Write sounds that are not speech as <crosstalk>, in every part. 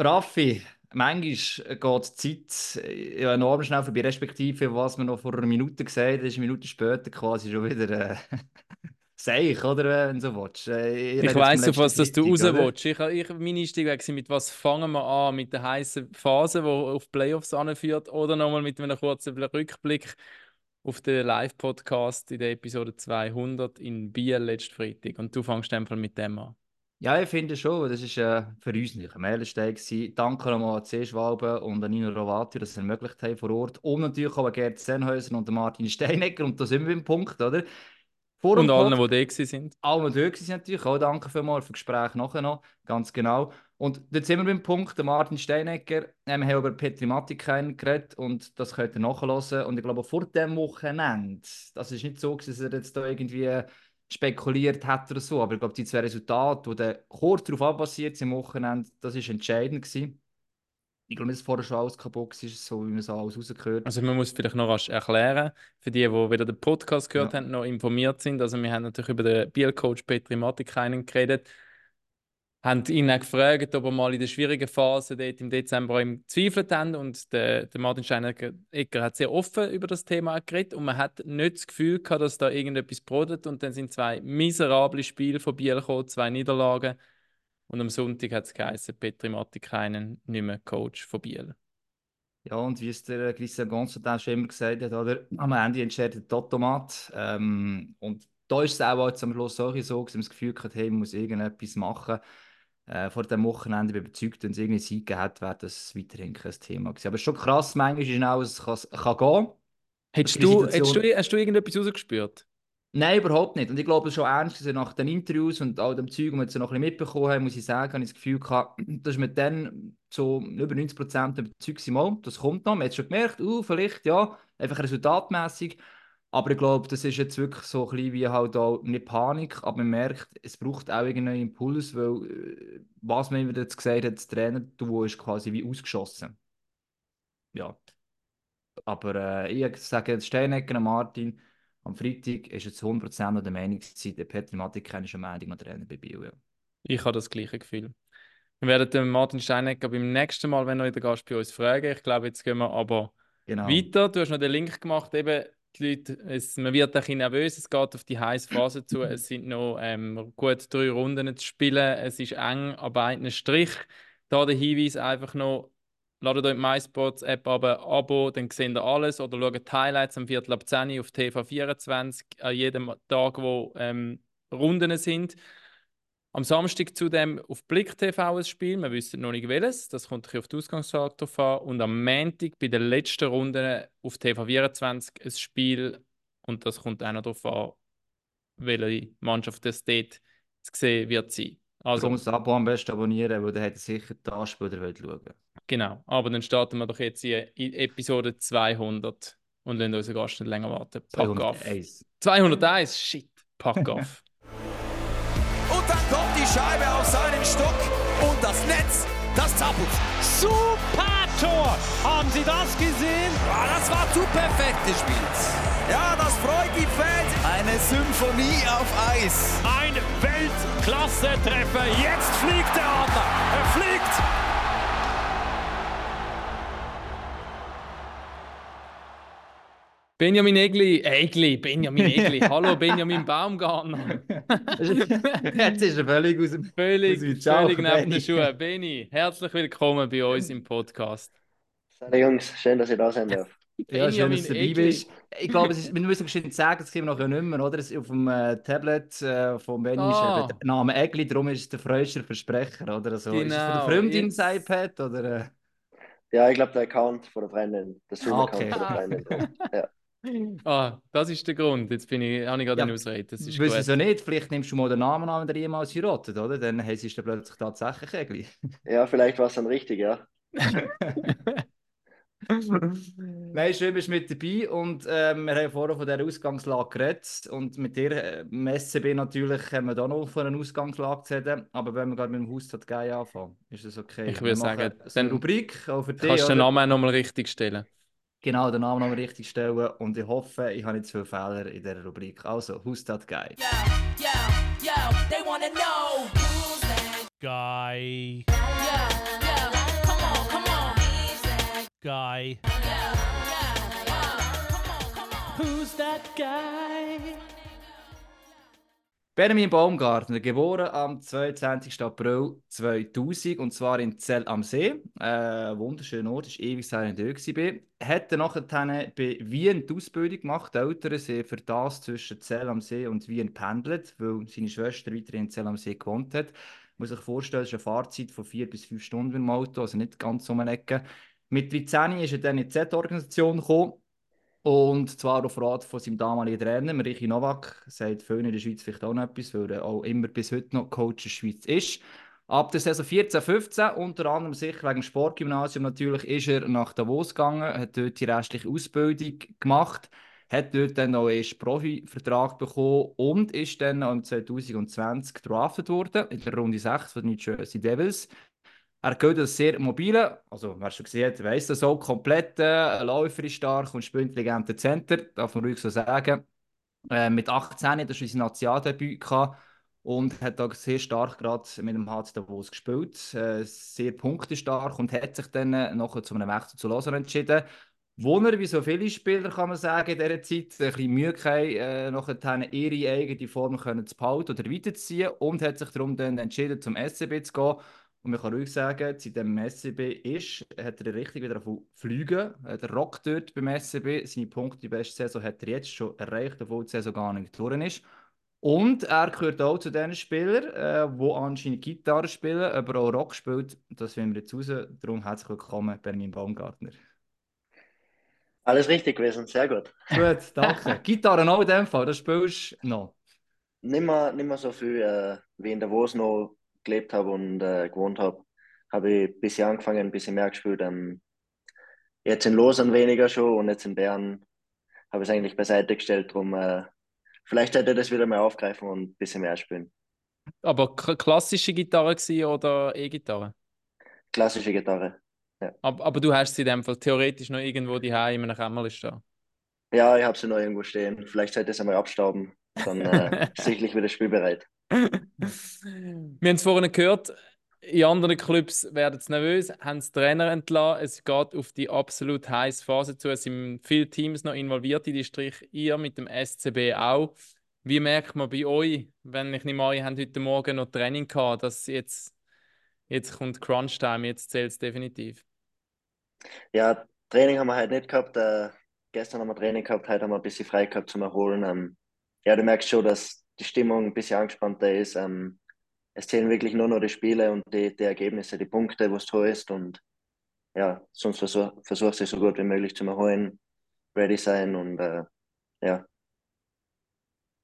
Raffi, manchmal geht die Zeit ja, enorm schnell vorbei, respektive was man noch vor einer Minute gesehen hat, ist eine Minute später quasi schon wieder äh, <laughs> seich, oder wenn du so willst. Äh, ich, ich weiss, auf was dass du raus willst. Ich, ich, mein Einstieg war, mit was fangen wir an? Mit der heißen Phase, die auf Playoffs anführt, oder nochmal mit einem kurzen Rückblick auf den Live-Podcast in der Episode 200 in Biel letzten Freitag. Und du fängst einfach mit dem an. Ja, ich finde schon, das war äh, für uns ein Meilenstein. Danke nochmal an C. Schwalbe und an Nino Rovati, dass sie es ermöglicht haben vor Ort. Und natürlich auch an Gerd Sennhäuser und Martin Steinecker. Und da sind wir im Punkt, oder? Vor und allen, die da sind. Allen, die da sind natürlich. Auch danke vielmals für das Gespräch nachher noch. Ganz genau. Und jetzt sind wir beim Punkt, der Martin Steinecker, wir haben über Petri Matikainen geredet und das könnt ihr nachhören. Und ich glaube, vor dem Wochenende, das ist nicht so, dass er jetzt da irgendwie spekuliert hat oder so. Aber ich glaube, die zwei Resultate, die dann kurz darauf passiert sind am Wochenende, das war entscheidend. Gewesen. Ich glaube dass vorher schon alles kaputt ist, so wie man es alles rausgehört Also man muss vielleicht noch was erklären, für die, die wieder den Podcast gehört ja. haben, noch informiert sind. Also wir haben natürlich über den Bielcoach Petri Matikainen geredet haben ihn auch gefragt, ob er mal in der schwierigen Phase dort im Dezember ihm gezweifelt haben. Und der, der Martin Steinecker hat sehr offen über das Thema geredet und man hat nicht das Gefühl gehabt, dass da irgendetwas brodelt. Und dann sind zwei miserable Spiele von Biel gekommen, zwei Niederlagen. Und am Sonntag hat es geheißen, Petri Matikainen nicht mehr Coach von Biel. Ja, und wie es der Christian Gonzalez schon immer gesagt hat, oder? am Ende entscheidet der Automat. Ähm, und da ist es auch jetzt am Schluss so, dass man das Gefühl hat, hey, man muss irgendetwas machen äh, vor dem Wochenende überzeugt, wenn es irgendwie Sieg gegeben hat, wäre das weiterhin kein Thema gewesen. Aber es ist schon krass, manchmal ist schnell, es kann, kann gehen. Hättest du, hättest du, hast du irgendetwas rausgespürt? Nein, überhaupt nicht. Und ich glaube schon ernst, dass nach den Interviews und all dem Zeug, das wir jetzt noch ein bisschen mitbekommen haben, muss ich sagen, habe ich das Gefühl gehabt, <clears throat> dass wir dann so über 90 Prozent überzeugt sind, das kommt noch. Man hat schon gemerkt, uh, vielleicht, ja, einfach resultatmäßig. Aber ich glaube, das ist jetzt wirklich so ein bisschen wie halt auch nicht Panik, aber man merkt, es braucht auch irgendeinen Impuls, weil äh, was man immer jetzt gesagt hat, das Trainer, du ist quasi wie ausgeschossen. Ja. Aber äh, ich sage, Steinecker und Martin, am Freitag ist jetzt 100% der Meinung, der Petri Matik ist am Ende noch Trainer bei Bio. Ja. Ich habe das gleiche Gefühl. Wir werden den Martin Steinecker beim nächsten Mal, wenn er wieder Gast bei uns fragen. Ich glaube, jetzt gehen wir aber genau. weiter. Du hast noch den Link gemacht, eben die Leute, es, man wird ein bisschen nervös, es geht auf die heiße Phase zu. Es sind noch ähm, gut drei Runden zu spielen, es ist eng an beiden Strich. Da der Hinweis einfach noch, ladet euch die MySports-App aber Abo, dann seht ihr alles oder schaut die Highlights am Viertel ab 10 auf TV24 an jedem Tag, wo ähm, Runden sind. Am Samstag zudem auf Blick TV ein Spiel, wir wissen noch nicht welches, das kommt auf den Ausgangstag drauf an. Und am Montag bei der letzten Runde auf TV24 ein Spiel und das kommt auch noch darauf an, welche Mannschaft das dort zu sehen wird sein. Also, du musst das Abo am besten abonnieren, weil dann hat er sicher die Anspiel, der schauen Genau, aber dann starten wir doch jetzt in Episode 200 und lassen unseren Gast nicht länger warten. Pack 201. auf. 201, shit, pack auf. <laughs> Scheibe auf seinen Stock und das Netz, das zappelt. Super Tor! Haben Sie das gesehen? Ja, das war zu perfekt gespielt. Ja, das freut die Fans. Eine Symphonie auf Eis. Ein Weltklasse-Treffer. Jetzt fliegt der Adler. Er fliegt. Benjamin Egli, äh, Egli, Benjamin <laughs> Egli, hallo Benjamin Baumgartner. <laughs> Jetzt ist er völlig aus dem Völlig, aus völlig neben den Schuhen. Benny, herzlich willkommen bei uns im Podcast. Hallo Jungs, schön, dass ihr da sein darf. Ja, schön, dass du dabei bist. Ich glaube, ist, wir müssen bestimmt sagen, das können wir nachher nicht mehr, oder? Auf dem äh, Tablet äh, von Benny ah. ist der Name Egli, darum ist es der freuster Versprecher, oder? Also, genau. Ist es von der Freundin das iPad, oder? Ja, ich glaube, der Account von der Freundin, der Zoom-Account okay. von der Freundin. <laughs> Ja. Ah, das ist der Grund. Jetzt bin ich, habe ich gerade ja, eine Ausrede. Das ist gut. so nicht. Vielleicht nimmst du mal den Namen an, wenn der jemals heiratet, oder? Dann heißt es plötzlich tatsächlich Egli. Ja, vielleicht war es dann richtig, ja. <laughs> Nein, schön, bist du mit dabei und äh, wir haben vorher von dieser Ausgangslage geredet und mit dir, äh, im SCB natürlich, haben wir da noch von einer Ausgangslage gesehen, aber wenn wir gerade mit dem Haus geil anfangen, ist das okay? Ich würde sagen, dann Rubrik auch für dich. Kannst du den Namen nochmal richtig stellen? genau den Namen nochmal richtig stellen und ich hoffe, ich habe nicht zu viele Fehler in dieser Rubrik. Also, who's that guy? Yo, yo, yo, they wanna know who's that guy. Yo, yo, come on, come on. Who's that guy? Yo, yo, yo, come on, come on. Who's that guy? Benjamin Baumgartner, geboren am 22. April 2000 und zwar in Zell am See. Äh, wunderschöner Ort, ist ewig ich dort Hat dann nachher bei Wien die Ausbildung gemacht. Die Eltern sind für das zwischen Zell am See und Wien pendelt, weil seine Schwester weiterhin in Zell am See gewohnt hat. Man muss sich vorstellen, es ist eine Fahrzeit von vier bis fünf Stunden im Auto, also nicht ganz um eine Ecke. Mit 13 ist er dann in die Z-Organisation gekommen und zwar auf Rat von seinem damaligen Trainer, Richi Novak, sagt vielen in der Schweiz vielleicht auch noch etwas, weil er auch immer bis heute noch Coach in der Schweiz ist. Ab der Saison 14, 15, unter anderem sicher wegen dem Sportgymnasium natürlich, ist er nach Davos gegangen, hat dort die restliche Ausbildung gemacht, hat dort dann auch erst Profivertrag bekommen und ist dann im 2020 drafted worden, in der Runde 6 von den New Jersey Devils. Er gilt als sehr mobile, also wer schon gesehen hat, weiss das auch, komplett äh, läuferisch stark und spielintelligenter Center, darf man ruhig so sagen. Äh, mit 18 hat er sein Nationaldebüt und hat auch sehr stark gerade mit dem HC Davos gespielt, äh, sehr punktestark und hat sich dann äh, noch zu einem Wechsel zu Lausanne entschieden. Wo er, wie so viele Spieler, kann man sagen, in dieser Zeit ein bisschen Mühe hatte, äh, noch ihre eigene Form können zu behalten oder weiterzuziehen und hat sich darum dann entschieden, zum SCB zu gehen und man kann ruhig sagen, seit dem SCB ist, hat er richtig wieder Fliegen. Der rockt dort beim SCB. Seine Punkte die beste Saison hat er jetzt schon erreicht, obwohl die Saison gar nicht durch ist. Und er gehört auch zu den Spielern, äh, die anscheinend Gitarre spielen, aber auch Rock spielt. Das finden wir jetzt raus. Darum herzlich willkommen, Benjamin Baumgartner. Alles richtig gewesen, sehr gut. Gut, danke. <laughs> Gitarre auch in dem Fall, das spielst du noch? Nicht mehr, nicht mehr so viel äh, wie in der Davos noch gelebt habe und äh, gewohnt habe, habe ich ein bisschen angefangen, ein bisschen mehr gespielt. Ähm, jetzt in Lausanne weniger schon und jetzt in Bern habe ich es eigentlich beiseite gestellt, darum äh, vielleicht hätte ich das wieder mal aufgreifen und ein bisschen mehr spielen. Aber klassische Gitarre oder E-Gitarre? Klassische Gitarre. Ja. Aber, aber, du hast sie in dem Fall theoretisch noch irgendwo die in einem Kämmerchen stehen? Ja, ich habe sie noch irgendwo stehen. Vielleicht sollte ich es einmal abstauben. Dann äh, <laughs> sicherlich wieder spielbereit. Wir haben es vorhin gehört, in anderen Clubs werden sie nervös, haben den Trainer entlassen. Es geht auf die absolut heiße Phase zu. Es sind viele Teams noch involviert in die Strich. Ihr mit dem SCB auch. Wie merkt man bei euch, wenn ich nicht mal, ihr habt heute Morgen noch Training gehabt, dass jetzt, jetzt kommt Crunch Time, jetzt zählt es definitiv? Ja, Training haben wir heute nicht gehabt. Äh, gestern haben wir Training gehabt, heute haben wir ein bisschen frei gehabt zum Erholen. Ähm, ja, du merkst schon, dass die Stimmung ein bisschen angespannter ist. Ähm, es zählen wirklich nur noch die Spiele und die, die Ergebnisse, die Punkte, was du ist. Und ja, sonst versuch, versuchst du so gut wie möglich zu erholen, ready sein und äh, ja.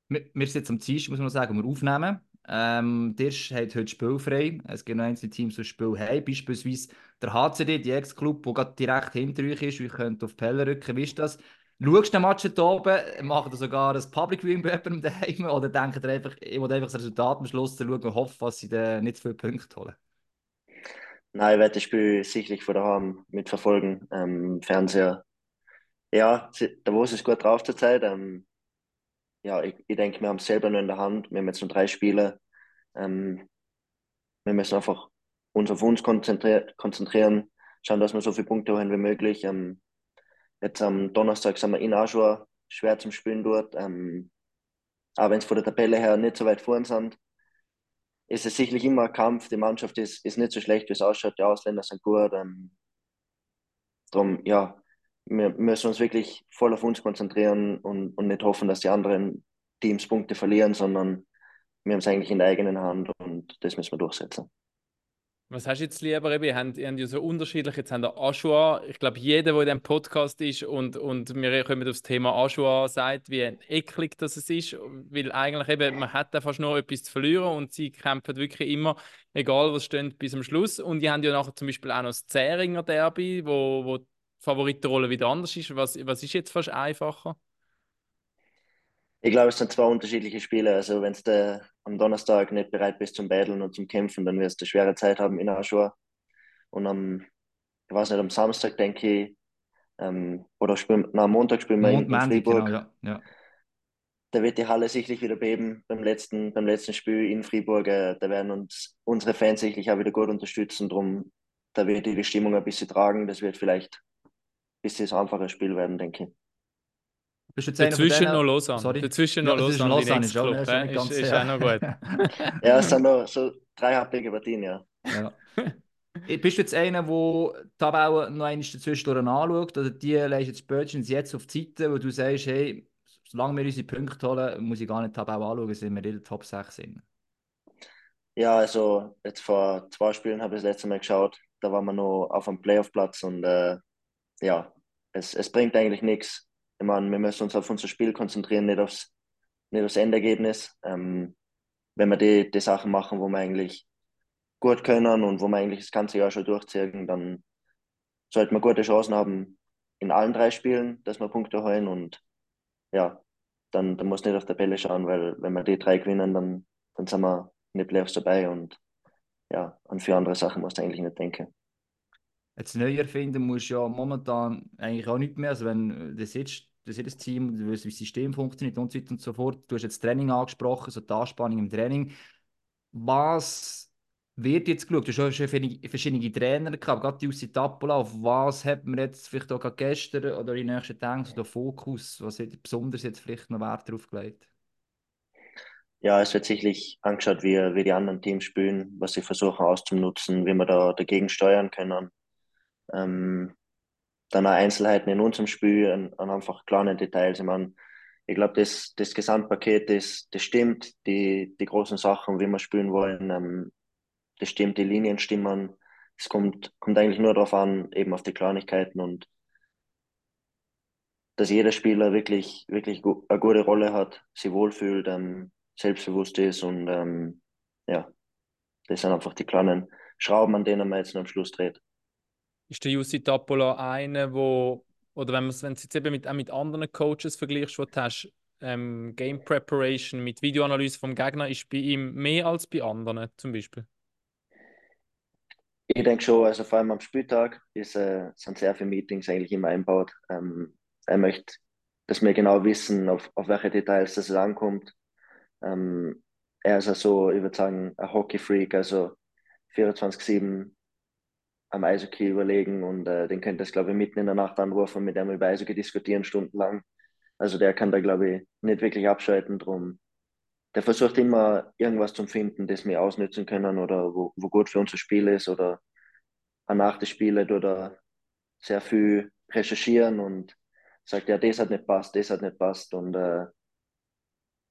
Wir, sind jetzt am Dienstag, muss man sagen, wir aufnehmen. Ähm, der hat heute spielfrei. Es gibt noch einzelne Teams, die Spiel haben. Beispielsweise der HCD, die Ex-Club, der gerade direkt hinter euch ist. Wir können auf Pelle rücken. Wie ist das? Schaust den Match hier oben, macht ihr sogar ein Public Viewing bei jemandem daheim oder denkt ihr einfach, ich will einfach das Resultat am Schluss schauen und hoffe, dass sie dann nicht zu viele Punkte holen? Nein, ich werde das Spiel sicherlich von daheim mitverfolgen. Ähm, Fernseher. Ja, da wo es gut drauf zur Zeit. Ähm, ja, ich, ich denke, wir haben es selber nur in der Hand. Wir haben jetzt nur drei Spiele. Ähm, wir müssen einfach uns auf uns konzentrieren, konzentrieren schauen, dass wir so viele Punkte holen wie möglich. Ähm, Jetzt am Donnerstag sind wir in Aschua, schwer zum Spielen dort. Ähm, aber wenn es von der Tabelle her nicht so weit vor uns sind, ist es sicherlich immer ein Kampf. Die Mannschaft ist, ist nicht so schlecht, wie es ausschaut. Die Ausländer sind gut. Ähm, darum, ja, wir müssen uns wirklich voll auf uns konzentrieren und, und nicht hoffen, dass die anderen Teams Punkte verlieren, sondern wir haben es eigentlich in der eigenen Hand und das müssen wir durchsetzen. Was hast du jetzt lieber? Ihr habt, ihr ja so unterschiedlich. Jetzt haben wir Aschua. Ich glaube, jeder, der in diesem Podcast ist und, und wir kommen aufs Thema Aschua, sagt, wie eklig das ist. Weil eigentlich eben, man hat da fast nur etwas zu verlieren und sie kämpfen wirklich immer, egal was steht, bis zum Schluss. Und die haben ja nachher zum Beispiel auch noch das Zähringer Derby, wo, wo die Favoritenrolle wieder anders ist. Was, was ist jetzt fast einfacher? Ich glaube, es sind zwei unterschiedliche Spiele. Also, wenn du am Donnerstag nicht bereit bist zum Battlen und zum Kämpfen, dann wirst du eine schwere Zeit haben in Aschua. Und am, ich weiß nicht, am Samstag denke ich, ähm, oder spielen, na, am Montag spielen wir in, in Fribourg. Genau, ja. Ja. Da wird die Halle sicherlich wieder beben beim letzten, beim letzten Spiel in Fribourg. Äh, da werden uns unsere Fans sicherlich auch wieder gut unterstützen. Drum, da wird die, Stimmung ein bisschen tragen. Das wird vielleicht bis sie es einfacher Spiel werden, denke ich. Bist du jetzt Dazwischen noch Lausanne. Sorry. Dazwischen noch ja, Lausanne, Lausanne ist, auch, Club, ist, ist, ist auch noch gut. <laughs> ja, es sind noch so drei happige Partien, ja. ja. <laughs> Bist du jetzt einer, der die Tabelle noch einmal dazwischen anschaut oder die legst jetzt spätestens jetzt auf die Seite, wo du sagst, hey, solange wir unsere Punkte holen, muss ich gar nicht die Tabelle anschauen, sind wir in der Top 6 sind? Ja, also jetzt vor zwei Spielen habe ich das letzte Mal geschaut, da waren wir noch auf dem Playoff-Platz und äh, ja, es, es bringt eigentlich nichts. Ich meine, wir müssen uns auf unser Spiel konzentrieren, nicht aufs, nicht aufs Endergebnis. Ähm, wenn wir die, die Sachen machen, wo wir eigentlich gut können und wo wir eigentlich das ganze Jahr schon durchziehen, dann sollten wir gute Chancen haben in allen drei Spielen, dass wir Punkte holen und ja, dann, dann muss nicht auf der Bälle schauen, weil wenn wir die drei gewinnen, dann, dann sind wir in den Playoffs dabei und ja, an für andere Sachen musst du eigentlich nicht denken. Jetzt neu erfinden musst du ja momentan eigentlich auch nicht mehr. Also wenn das jetzt das jedes Team, du weißt, wie das System funktioniert und so weiter und so fort. Du hast jetzt Training angesprochen, so die Anspannung im Training. Was wird jetzt geschaut? Du hast schon verschiedene Trainer gehabt, gerade die Jussi Tappola. Auf was hat man jetzt vielleicht auch gestern oder in den nächsten Tagen so den Fokus? Was hat besonders jetzt vielleicht noch Wert darauf gelegt? Ja, es wird sicherlich angeschaut, wie, wie die anderen Teams spielen, was sie versuchen auszunutzen, wie wir da dagegen steuern können. Ähm, dann auch Einzelheiten in unserem Spiel und, und einfach kleine Details. Ich meine, ich glaube, das, das Gesamtpaket, das, das stimmt, die, die großen Sachen, wie wir spielen wollen, ähm, das stimmt, die Linien stimmen. Es kommt, kommt eigentlich nur darauf an, eben auf die Kleinigkeiten und dass jeder Spieler wirklich, wirklich eine gute Rolle hat, sich wohlfühlt, ähm, selbstbewusst ist und ähm, ja, das sind einfach die kleinen Schrauben, an denen man jetzt am Schluss dreht. Ist der Jussi Tappola einer, wo, oder wenn, wenn du es jetzt eben mit, auch mit anderen Coaches vergleichst, wo du hast, ähm, Game Preparation mit Videoanalyse vom Gegner, ist bei ihm mehr als bei anderen zum Beispiel? Ich denke schon, also vor allem am Spieltag ist, äh, sind sehr viele Meetings eigentlich immer einbaut. Ähm, er möchte, dass wir genau wissen, auf, auf welche Details das ankommt. Ähm, er ist also, ich würde sagen, ein Hockey-Freak, also 24-7 am Eishockey überlegen und äh, den es, glaube ich, mitten in der Nacht anrufen, mit dem über Eishockey diskutieren, stundenlang. Also der kann da, glaube ich, nicht wirklich abschalten drum. Der versucht immer irgendwas zu finden, das wir ausnutzen können oder wo, wo gut für unser Spiel ist oder nach des Spieles oder sehr viel recherchieren und sagt, ja, das hat nicht passt, das hat nicht passt und äh,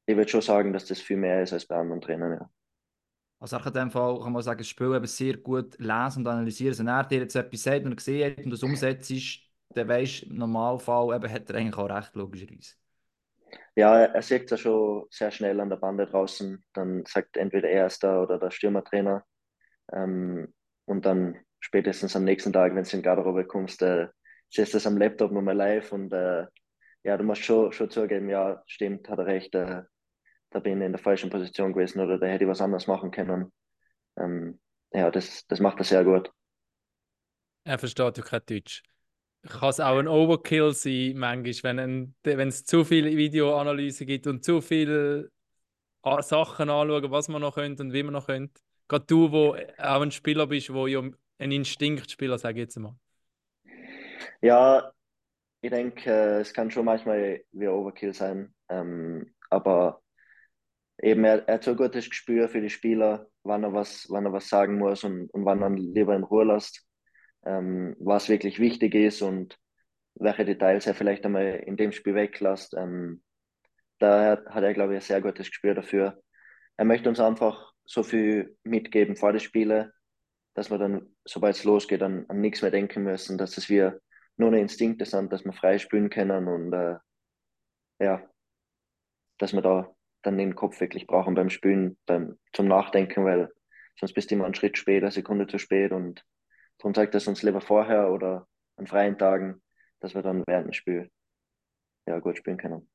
ich würde schon sagen, dass das viel mehr ist als bei anderen Trainern, ja. Also in dem Fall kann man sagen, das Spiel eben sehr gut lesen und analysieren. Wenn er dir jetzt etwas sagt und gesehen hat und das umsetzt, dann weisst du, im Normalfall eben, hat er eigentlich auch recht, logischerweise. Ja, er sieht es ja schon sehr schnell an der Bande draußen. Dann sagt entweder er ist da oder der Stürmertrainer. Ähm, und dann spätestens am nächsten Tag, wenn du in die Garderobe kommst, äh, siehst du es am Laptop nochmal live und äh, ja, du musst schon, schon zugeben, ja, stimmt, hat er recht, äh, da bin ich in der falschen Position gewesen oder da hätte ich was anderes machen können. Ähm, ja, das, das macht er sehr gut. Er versteht ja kein Deutsch. Kann es auch ein Overkill sein, manchmal, wenn es zu viele Videoanalysen gibt und zu viele Sachen anschauen, was man noch könnte und wie man noch könnte. Gerade du, wo auch ein Spieler bist, wo ja ein Instinktspieler, sage ich jetzt mal. Ja, ich denke, es kann schon manchmal wie Overkill sein, ähm, aber eben er, er hat so ein gutes Gespür für die Spieler, wann er was, wann er was sagen muss und, und wann er lieber in Ruhe lässt, ähm, was wirklich wichtig ist und welche Details er vielleicht einmal in dem Spiel weglässt. Ähm, da hat er, glaube ich, ein sehr gutes Gespür dafür. Er möchte uns einfach so viel mitgeben vor den Spielen, dass wir dann, sobald es losgeht, an, an nichts mehr denken müssen, dass es wir nur eine Instinkte sind, dass wir frei spielen können und äh, ja, dass wir da dann den Kopf wirklich brauchen beim Spielen, beim, zum Nachdenken, weil sonst bist du immer einen Schritt später, Sekunde zu spät und darum zeigt das uns lieber vorher oder an freien Tagen, dass wir dann während dem Spiel ja, gut spielen können.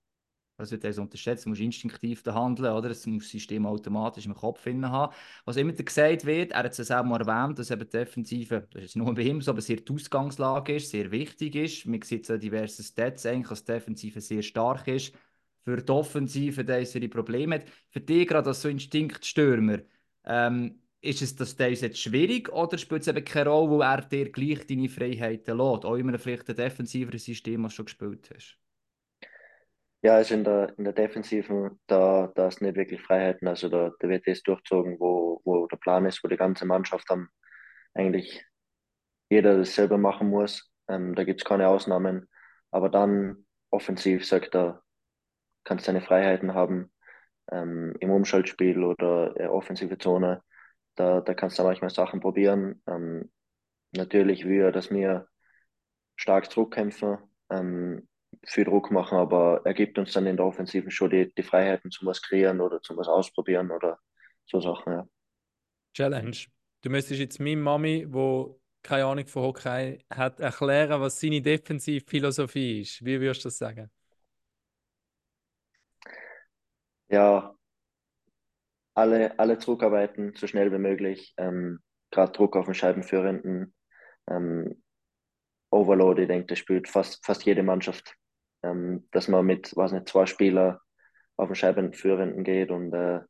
Das wird also unterschätzt, du musst instinktiv handeln, oder? Das muss das System automatisch im Kopf haben. Was immer gesagt wird, er hat es auch mal erwähnt, dass eben die Defensive, das ist nur bei ihm so, aber sehr die Ausgangslage ist, sehr wichtig ist. Man sieht so diverse Stats eigentlich, dass die Defensive sehr stark ist für die Offensive ist Probleme hat. Für dich gerade als so Instinktstürmer, ähm, ist es das jetzt schwierig oder spielt es eben keine Rolle, wo er dir gleich deine Freiheiten lässt? Auch immer vielleicht ein defensiveres System, das du schon gespielt hast? Ja, also in der, in der Defensiven, da, da ist nicht wirklich Freiheiten. Also da, da wird das durchzogen, wo, wo der Plan ist, wo die ganze Mannschaft dann eigentlich jeder das selber machen muss. Ähm, da gibt es keine Ausnahmen. Aber dann offensiv, sagt er, kannst deine Freiheiten haben ähm, im Umschaltspiel oder äh, offensive Zone. Da, da kannst du manchmal Sachen probieren. Ähm, natürlich will er, dass wir stark zurückkämpfen, ähm, viel Druck machen, aber er gibt uns dann in der Offensiven schon die, die Freiheiten zum was kreieren oder zum was ausprobieren oder so Sachen. Ja. Challenge. Du müsstest jetzt meiner Mami, wo keine Ahnung von Hockey hat, erklären, was seine Defensivphilosophie ist. Wie würdest du das sagen? Ja, alle, alle zurückarbeiten, so schnell wie möglich. Ähm, Gerade Druck auf den Scheibenführenden. Ähm, Overload, ich denke, das spielt fast, fast jede Mannschaft. Ähm, dass man mit, weiß nicht, zwei Spieler auf den Scheibenführenden geht und äh,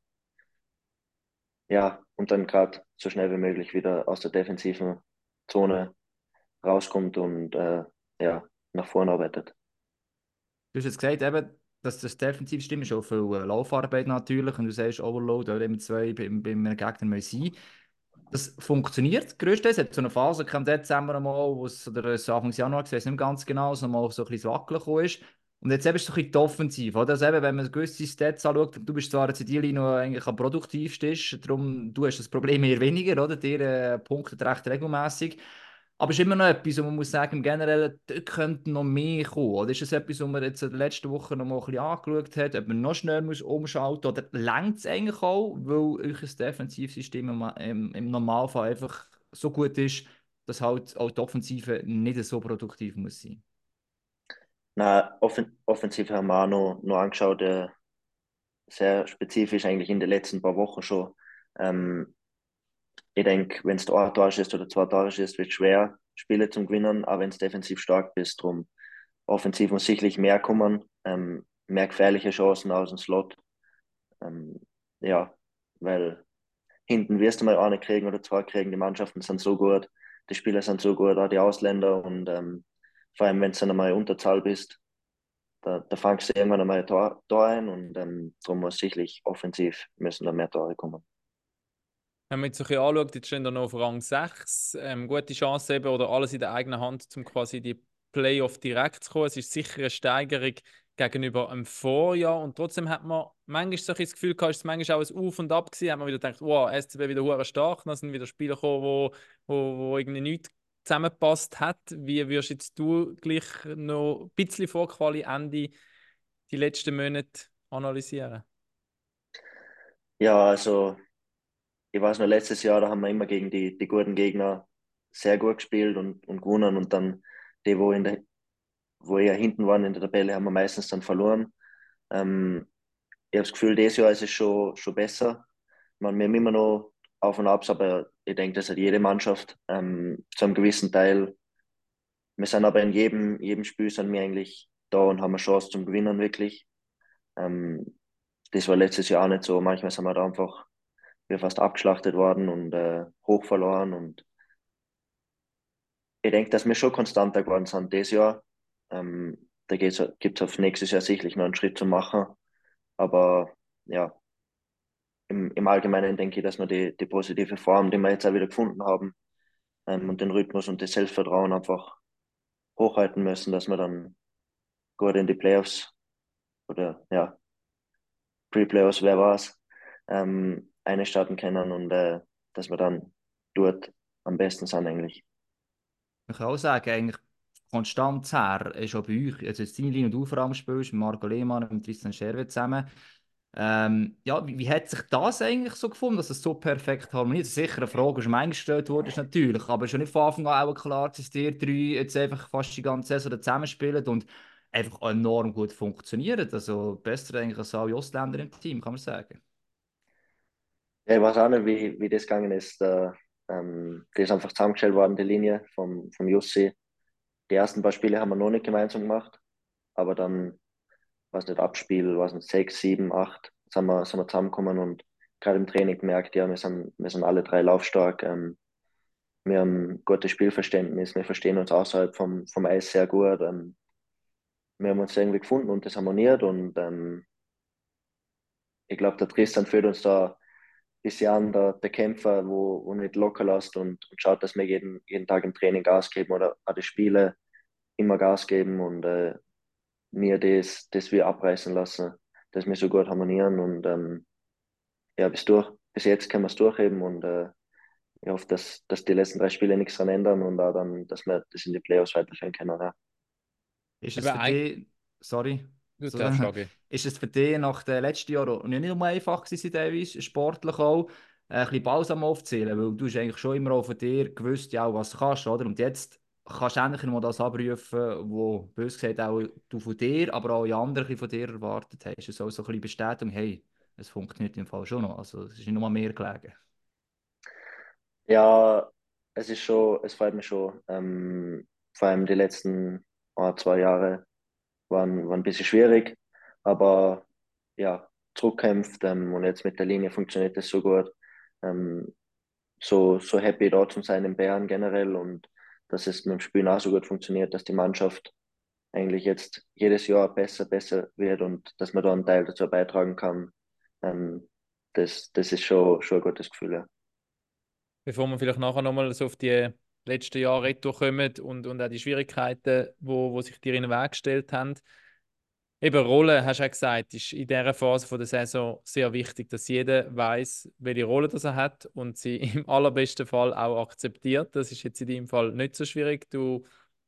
ja, und dann gerade so schnell wie möglich wieder aus der defensiven Zone rauskommt und äh, ja, nach vorne arbeitet. Du hast jetzt gesagt, eben, dass das defensiv stimmt, ist auch viel äh, Laufarbeit natürlich und du sagst Overload, oder eben zwei beim, beim Gegner sein. Das funktioniert größtenteils. Es hat so eine Phase im Dezember mal, wo es, oder Anfang Januar, ich weiß nicht ganz genau, so mal so ein bisschen gekommen ist. Und jetzt eben ist es so ein bisschen offensiv, oder? Also eben, wenn man gewisse Stats anschaut, du bist zwar jetzt dieser Linie eigentlich am produktivsten, darum, du hast das Problem eher weniger, oder? Dir äh, punktet recht regelmäßig. Aber es ist immer noch etwas, wo man muss sagen, generell, da könnte noch mehr kommen. Oder ist das etwas, was man jetzt in den letzten Wochen noch mal ein bisschen angeschaut hat, ob man noch schnell muss umschalten muss? Oder längt es eigentlich auch, weil euer Defensivsystem im, im, im Normalfall einfach so gut ist, dass halt auch die Offensive nicht so produktiv muss sein? Na, offen, offensiv haben wir auch noch, noch angeschaut, äh, sehr spezifisch eigentlich in den letzten paar Wochen schon. Ähm, ich denke, wenn es ein Tor ist oder zwei Tore ist, wird es schwer, Spiele zu gewinnen, aber wenn es defensiv stark bist, drum offensiv muss sicherlich mehr kommen, ähm, mehr gefährliche Chancen aus dem Slot. Ähm, ja, weil hinten wirst du mal eine kriegen oder zwei kriegen, die Mannschaften sind so gut, die Spieler sind so gut, auch die Ausländer und ähm, vor allem, wenn du dann einmal Unterzahl bist, da, da fangst du irgendwann einmal ein Tor, Tor ein und ähm, darum muss sicherlich offensiv müssen da mehr Tore kommen. Wenn man jetzt ein bisschen anschaut, jetzt stehen da noch auf Rang 6, ähm, gute Chance eben oder alles in der eigenen Hand, um quasi die Playoff direkt zu kommen. Es ist sicher eine Steigerung gegenüber einem Vorjahr und trotzdem hat man manchmal so ein das Gefühl gehabt, es manchmal auch ein Auf und Ab gewesen, hat man wieder gedacht, wow, SCB wieder hure stark, dann sind wieder Spieler gekommen, wo, wo, wo irgendwie nichts zusammengepasst hat. Wie würdest jetzt du gleich noch ein bisschen vor Quali Ende die letzten Monate analysieren? Ja, also ich weiß noch, letztes Jahr, da haben wir immer gegen die, die guten Gegner sehr gut gespielt und, und gewonnen und dann die, wo, in der, wo eher hinten waren in der Tabelle, haben wir meistens dann verloren. Ähm, ich habe das Gefühl, dieses Jahr ist es schon, schon besser. Man, wir haben immer noch Auf und Abs, aber ich denke, das hat jede Mannschaft ähm, zu einem gewissen Teil. Wir sind aber in jedem, jedem Spiel sind wir eigentlich da und haben eine Chance zum Gewinnen wirklich. Ähm, das war letztes Jahr auch nicht so. Manchmal sind wir da einfach wir fast abgeschlachtet worden und äh, hoch verloren. Und ich denke, dass wir schon konstanter geworden sind dieses Jahr. Ähm, da gibt es auf nächstes Jahr sicherlich noch einen Schritt zu machen. Aber ja, im, im Allgemeinen denke ich, dass wir die, die positive Form, die wir jetzt auch wieder gefunden haben, ähm, und den Rhythmus und das Selbstvertrauen einfach hochhalten müssen, dass wir dann gut in die Playoffs oder ja, Pre-Playoffs, wer war's, ähm, einstarten können und äh, dass wir dann dort am besten sind eigentlich. Ich kann auch sagen, eigentlich Konstanz her ist auch bei euch, also jetzt Linie und du vor allem spielst, mit Marco Lehmann und Tristan Scherwe zusammen. Ähm, ja, wie, wie, hat sich das eigentlich so gefunden, dass es so perfekt harmoniert? Sicher eine Frage, die schon eingestellt wurde, ist natürlich, aber schon nicht von Anfang an auch klar, dass die drei jetzt einfach fast die ganze Saison zusammenspielen und einfach enorm gut funktionieren. Also besser eigentlich als alle Ostländer im Team, kann man sagen. Ja, ich weiß auch nicht, wie, wie das gegangen ist. Da, ähm, die ist einfach zusammengestellt worden, die Linie vom, vom Jussi. Die ersten paar Spiele haben wir noch nicht gemeinsam gemacht, aber dann, weiß nicht, Abspiel, weiß nicht, sechs, sieben, acht, sind wir, sind wir zusammengekommen und gerade im Training gemerkt, ja, wir sind, wir sind alle drei laufstark. Ähm, wir haben gutes Spielverständnis, wir verstehen uns außerhalb vom, vom Eis sehr gut. Ähm, wir haben uns irgendwie gefunden und das harmoniert und ähm, ich glaube, der Tristan führt uns da bisschen an, der, der Kämpfer, wo, wo nicht locker lässt und, und schaut, dass wir jeden, jeden Tag im Training Gas geben oder auch die Spiele immer Gas geben und äh, mir das, das wir abreißen lassen, dass wir so gut harmonieren und ähm, ja, bis, durch, bis jetzt können wir es durchheben und äh, ich hoffe, dass, dass die letzten drei Spiele nichts daran ändern und auch dann, dass wir das in die Playoffs weiterführen können. Ja. Ist es für dich, sorry, so, ist es für dich nach den letzten Jahren nicht nur einfach gewesen, teilweise, sportlich auch, ein bisschen Balsam aufzählen, weil du hast eigentlich schon immer auch von dir gewusst, ja, was du kannst, oder? Und jetzt kannst du endlich mal das abrufen, was, bös gesagt, auch du von dir, aber auch die anderen von dir erwartet hast. Es soll so ein bisschen Bestätigung, hey, es funktioniert im Fall schon noch. Also es ist nicht nur mehr gelegen. Ja, es ist schon, es freut mich schon. Ähm, vor allem die letzten oh, zwei Jahre waren, waren ein bisschen schwierig, aber ja, zurückkämpft ähm, und jetzt mit der Linie funktioniert das so gut. Ähm, so, so happy dort zu sein in Bern generell und dass es mit dem Spielen auch so gut funktioniert, dass die Mannschaft eigentlich jetzt jedes Jahr besser, besser wird und dass man da einen Teil dazu beitragen kann. Ähm, das, das ist schon, schon ein gutes Gefühl. Ja. Bevor wir vielleicht nachher nochmal so auf die letzten Jahre retour kommen und, und auch die Schwierigkeiten, wo, wo sich dir in den Weg gestellt haben. Eben Rolle, hast du auch gesagt, ist in dieser Phase der Saison sehr wichtig, dass jeder weiß, welche Rolle das er hat und sie <laughs> im allerbesten Fall auch akzeptiert. Das ist jetzt in deinem Fall nicht so schwierig. Du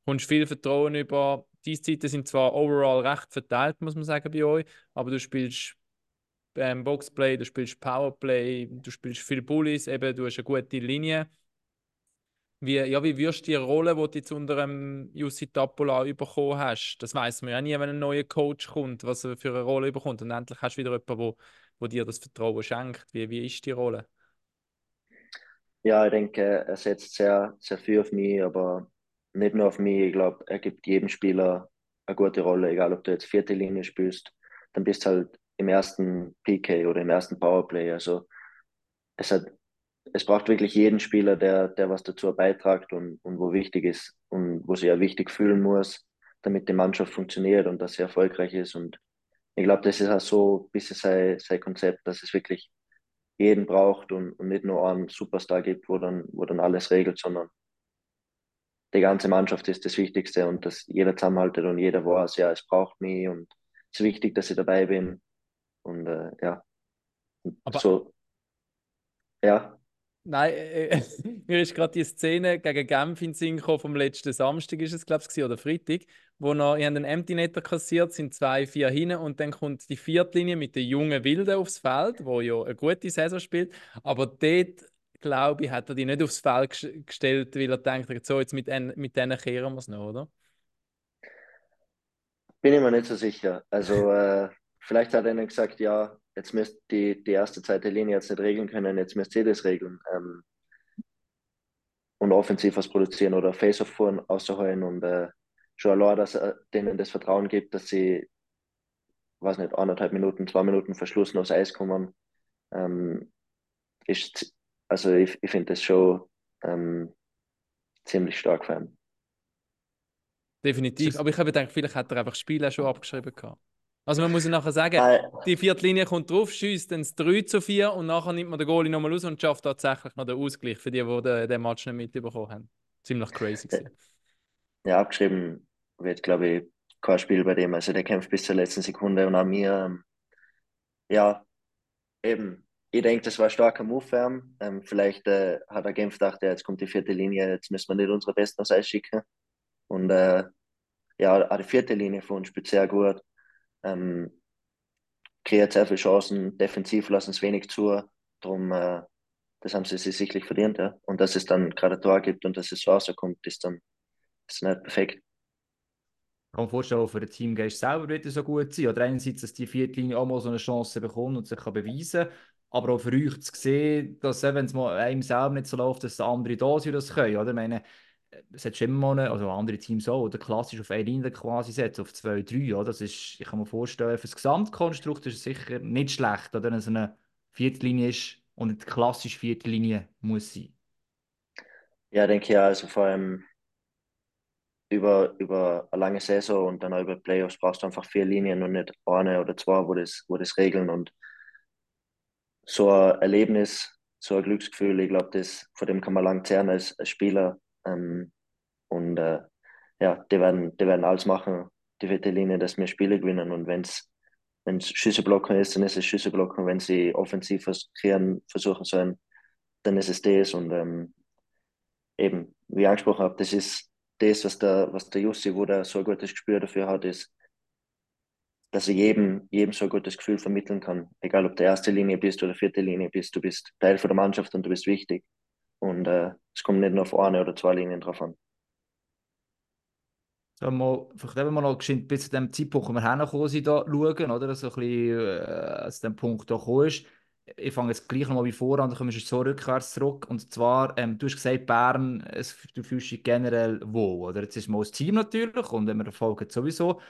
kommst viel Vertrauen über. Die Zeiten sind zwar overall recht verteilt, muss man sagen, bei euch, aber du spielst ähm, Boxplay, du spielst Powerplay, du spielst viel Bullies, eben, du hast eine gute Linie. Wie, ja, wie wirst du die Rolle, die du jetzt unter dem Jussi Tapola bekommen hast? Das weiß man ja nie, wenn ein neuer Coach kommt, was er für eine Rolle bekommt. Und endlich hast du wieder jemanden, wo, wo dir das Vertrauen schenkt. Wie, wie ist die Rolle? Ja, ich denke, er setzt sehr, sehr viel auf mich, aber nicht nur auf mich. Ich glaube, er gibt jedem Spieler eine gute Rolle, egal ob du jetzt vierte Linie spielst, dann bist du halt im ersten PK oder im ersten Powerplay. Also es hat es braucht wirklich jeden Spieler, der, der was dazu beitragt und, und wo wichtig ist und wo sie ja wichtig fühlen muss, damit die Mannschaft funktioniert und dass sie erfolgreich ist. Und ich glaube, das ist auch so ein bisschen sein, sein Konzept, dass es wirklich jeden braucht und, und nicht nur einen Superstar gibt, wo dann, wo dann alles regelt, sondern die ganze Mannschaft ist das Wichtigste und dass jeder zusammenhaltet und jeder weiß, ja, es braucht mich und es ist wichtig, dass ich dabei bin. Und äh, ja, Aber so, ja. Nein, äh, äh <laughs> mir ist gerade die Szene gegen Genf in Sinn vom letzten Samstag, ist es, glaube ich, oder Freitag, wo noch, ich einen Empty Netter kassiert, sind zwei, vier hinten und dann kommt die Viertlinie mit den jungen Wilden aufs Feld, wo ja eine gute Saison spielt. Aber dort, glaube ich, hat er die nicht aufs Feld gestellt, weil er denkt, so, jetzt mit, mit denen kehren wir es noch, oder? Bin ich mir nicht so sicher. Also, äh, vielleicht hat er ihnen gesagt, ja, jetzt müsst die, die erste, zweite Linie jetzt nicht regeln können, jetzt müsst ihr das regeln. Ähm, und offensiv was produzieren oder Face-Off-Fuhren auszuholen und äh, schon allein, dass er denen das Vertrauen gibt, dass sie, weiß nicht, anderthalb Minuten, zwei Minuten verschlossen aufs Eis kommen, ähm, ist, also ich, ich finde das schon ähm, ziemlich stark für ihn. Definitiv, aber ich habe gedacht, vielleicht hat er einfach das Spiel auch schon abgeschrieben gehabt. Also man muss ja nachher sagen, Nein. die vierte Linie kommt drauf, schießt dann 3 zu 4 und nachher nimmt man den Goalie nochmal aus und schafft tatsächlich noch den Ausgleich für die, die den, den Match nicht mitbekommen haben. Ziemlich crazy gewesen. Ja, abgeschrieben wird, glaube ich, kein Spiel bei dem. Also der kämpft bis zur letzten Sekunde und an mir, ähm, ja, eben, ich denke, das war ein starker Move für ihn. Ähm, vielleicht äh, hat er Genf gedacht, ja, jetzt kommt die vierte Linie, jetzt müssen wir nicht unsere Besten aufs Eis schicken. Und äh, ja, auch die vierte Linie von uns spielt sehr gut ähm, kreiert sehr viele Chancen, defensiv lassen es wenig zu. Darum, äh, das haben sie sich sicherlich verdient. Ja. Und dass es dann gerade ein Tor gibt und dass es so rauskommt, ist dann ist nicht perfekt. Ich kann mir vorstellen, für den Teamgeist selber wird es so gut sein. Oder einerseits, dass die Viertlinie auch mal so eine Chance bekommt und sich kann beweisen kann. Aber auch für euch zu sehen, dass wenn es einem selber nicht so läuft, dass andere da sind, das können. Oder? Ich meine, es schon immer mal, also andere Teams auch, oder klassisch auf eine Linie quasi setzen, auf zwei, drei, oder? Das ist, ich kann mir vorstellen, für das Gesamtkonstrukt ist es sicher nicht schlecht, oder? So eine vierte Linie ist und nicht klassisch vierte Linie muss sein? Ja, denke ich ja, also vor allem über, über eine lange Saison und dann auch über Playoffs brauchst du einfach vier Linien und nicht eine oder zwei, wo das, wo das regeln. Und so ein Erlebnis, so ein Glücksgefühl, ich glaube, das, von dem kann man lang zehren als, als Spieler. Ähm, und äh, ja, die werden, die werden alles machen, die vierte Linie, dass wir Spiele gewinnen. Und wenn es Schüsse blocken ist, dann ist es Schüsse blocken. Wenn sie offensiv kreieren versuchen sollen, dann ist es das. Und ähm, eben, wie ich angesprochen habe, das ist das, was der, was der Jussi, wo der so ein gutes Gespür dafür hat, ist, dass er jedem, jedem so ein gutes Gefühl vermitteln kann. Egal, ob du erste Linie bist oder vierte Linie bist, du bist Teil von der Mannschaft und du bist wichtig. Und äh, es kommt nicht nur auf eine oder zwei Linien drauf an. So, mal, vielleicht eben mal noch bis zu dem Zeitpunkt, wo wir hergekommen sind, da schauen, oder? So ein bisschen, äh, zu dem Punkt da gekommen ist ich fange jetzt gleich nochmal wie vor an, dann kommen wir so rückwärts zurück. Und zwar, ähm, du hast gesagt, Bern, es, du fühlst dich generell wohl. Oder? Jetzt ist mal das Team natürlich und wenn wir erfolgen sowieso.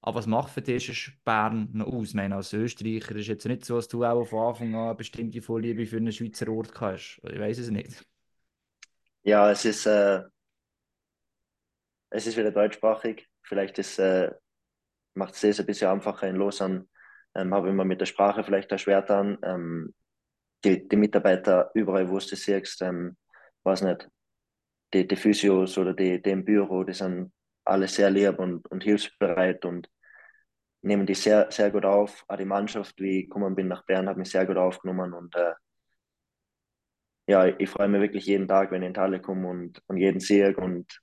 Aber was macht für dich ist Bern noch aus? Ich meine, als Österreicher ist es jetzt nicht so, dass du auch von Anfang an eine bestimmte Vorliebe für einen Schweizer Ort hast. Ich weiß es nicht. Ja, es ist, äh, es ist wieder deutschsprachig. Vielleicht äh, macht es das ein bisschen einfacher in Lausanne ähm, habe immer mit der Sprache vielleicht erschwert dann. Ähm, die, die Mitarbeiter überall, wo du sie siehst, ähm, weiß nicht, die, die Physios oder die, die im Büro, die sind alle sehr lieb und, und hilfsbereit und nehmen die sehr, sehr gut auf. Auch die Mannschaft, wie ich gekommen bin nach Bern, hat mich sehr gut aufgenommen und äh, ja, ich freue mich wirklich jeden Tag, wenn ich in Halle komme und, und jeden Sieg und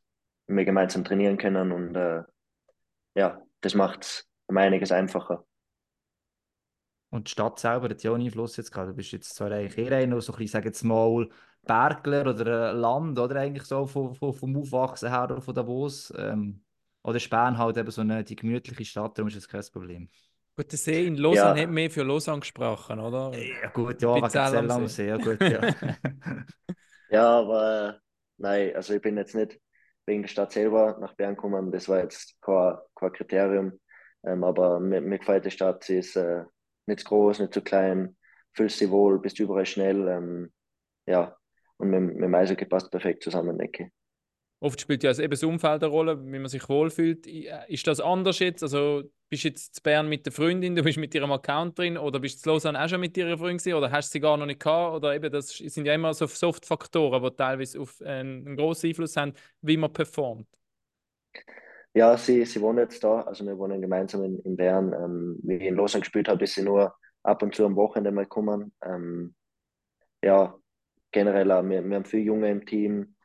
wir gemeinsam trainieren können und äh, ja, das macht es um einiges einfacher. Und die Stadt selber hat ja auch Einfluss jetzt gehabt. Du bist jetzt zwar eigentlich eher noch so ein bisschen, sag jetzt mal, Bergler oder Land, oder eigentlich so vom, vom, vom Aufwachsen her oder von Davos. Ähm, oder Span halt eben so eine die gemütliche Stadt, darum ist das kein Problem. Gut, der See in Lausanne ja. hat mehr für Lausanne gesprochen, oder? Ja gut, ja, wegen am See, ja gut, ja. <laughs> ja, aber äh, nein, also ich bin jetzt nicht wegen der Stadt selber nach Bern gekommen, das war jetzt kein, kein Kriterium, ähm, aber mir, mir gefällt die Stadt, sie ist äh, nicht zu groß, nicht zu klein, fühlst dich wohl, bist überall schnell. Ähm, ja, und mit, mit dem Eishockey passt perfekt zusammen, denke ich. Oft spielt ja eben das Umfeld eine Rolle, wie man sich wohlfühlt. Ist das anders jetzt? Also bist du jetzt zu Bern mit der Freundin, du bist mit ihrem Account drin oder bist du zu Lausanne auch schon mit ihrer Freundin oder hast du sie gar noch nicht gehabt? Oder eben, das sind ja immer so Soft-Faktoren, die teilweise auf einen, einen grossen Einfluss haben, wie man performt. Ja, sie, sie wohnen jetzt da, also wir wohnen gemeinsam in, in Bern. Ähm, wie ich in Lausanne gespielt habe, ist sie nur ab und zu am Wochenende mal kommen. Ähm, ja, generell wir, wir haben viele Junge im Team.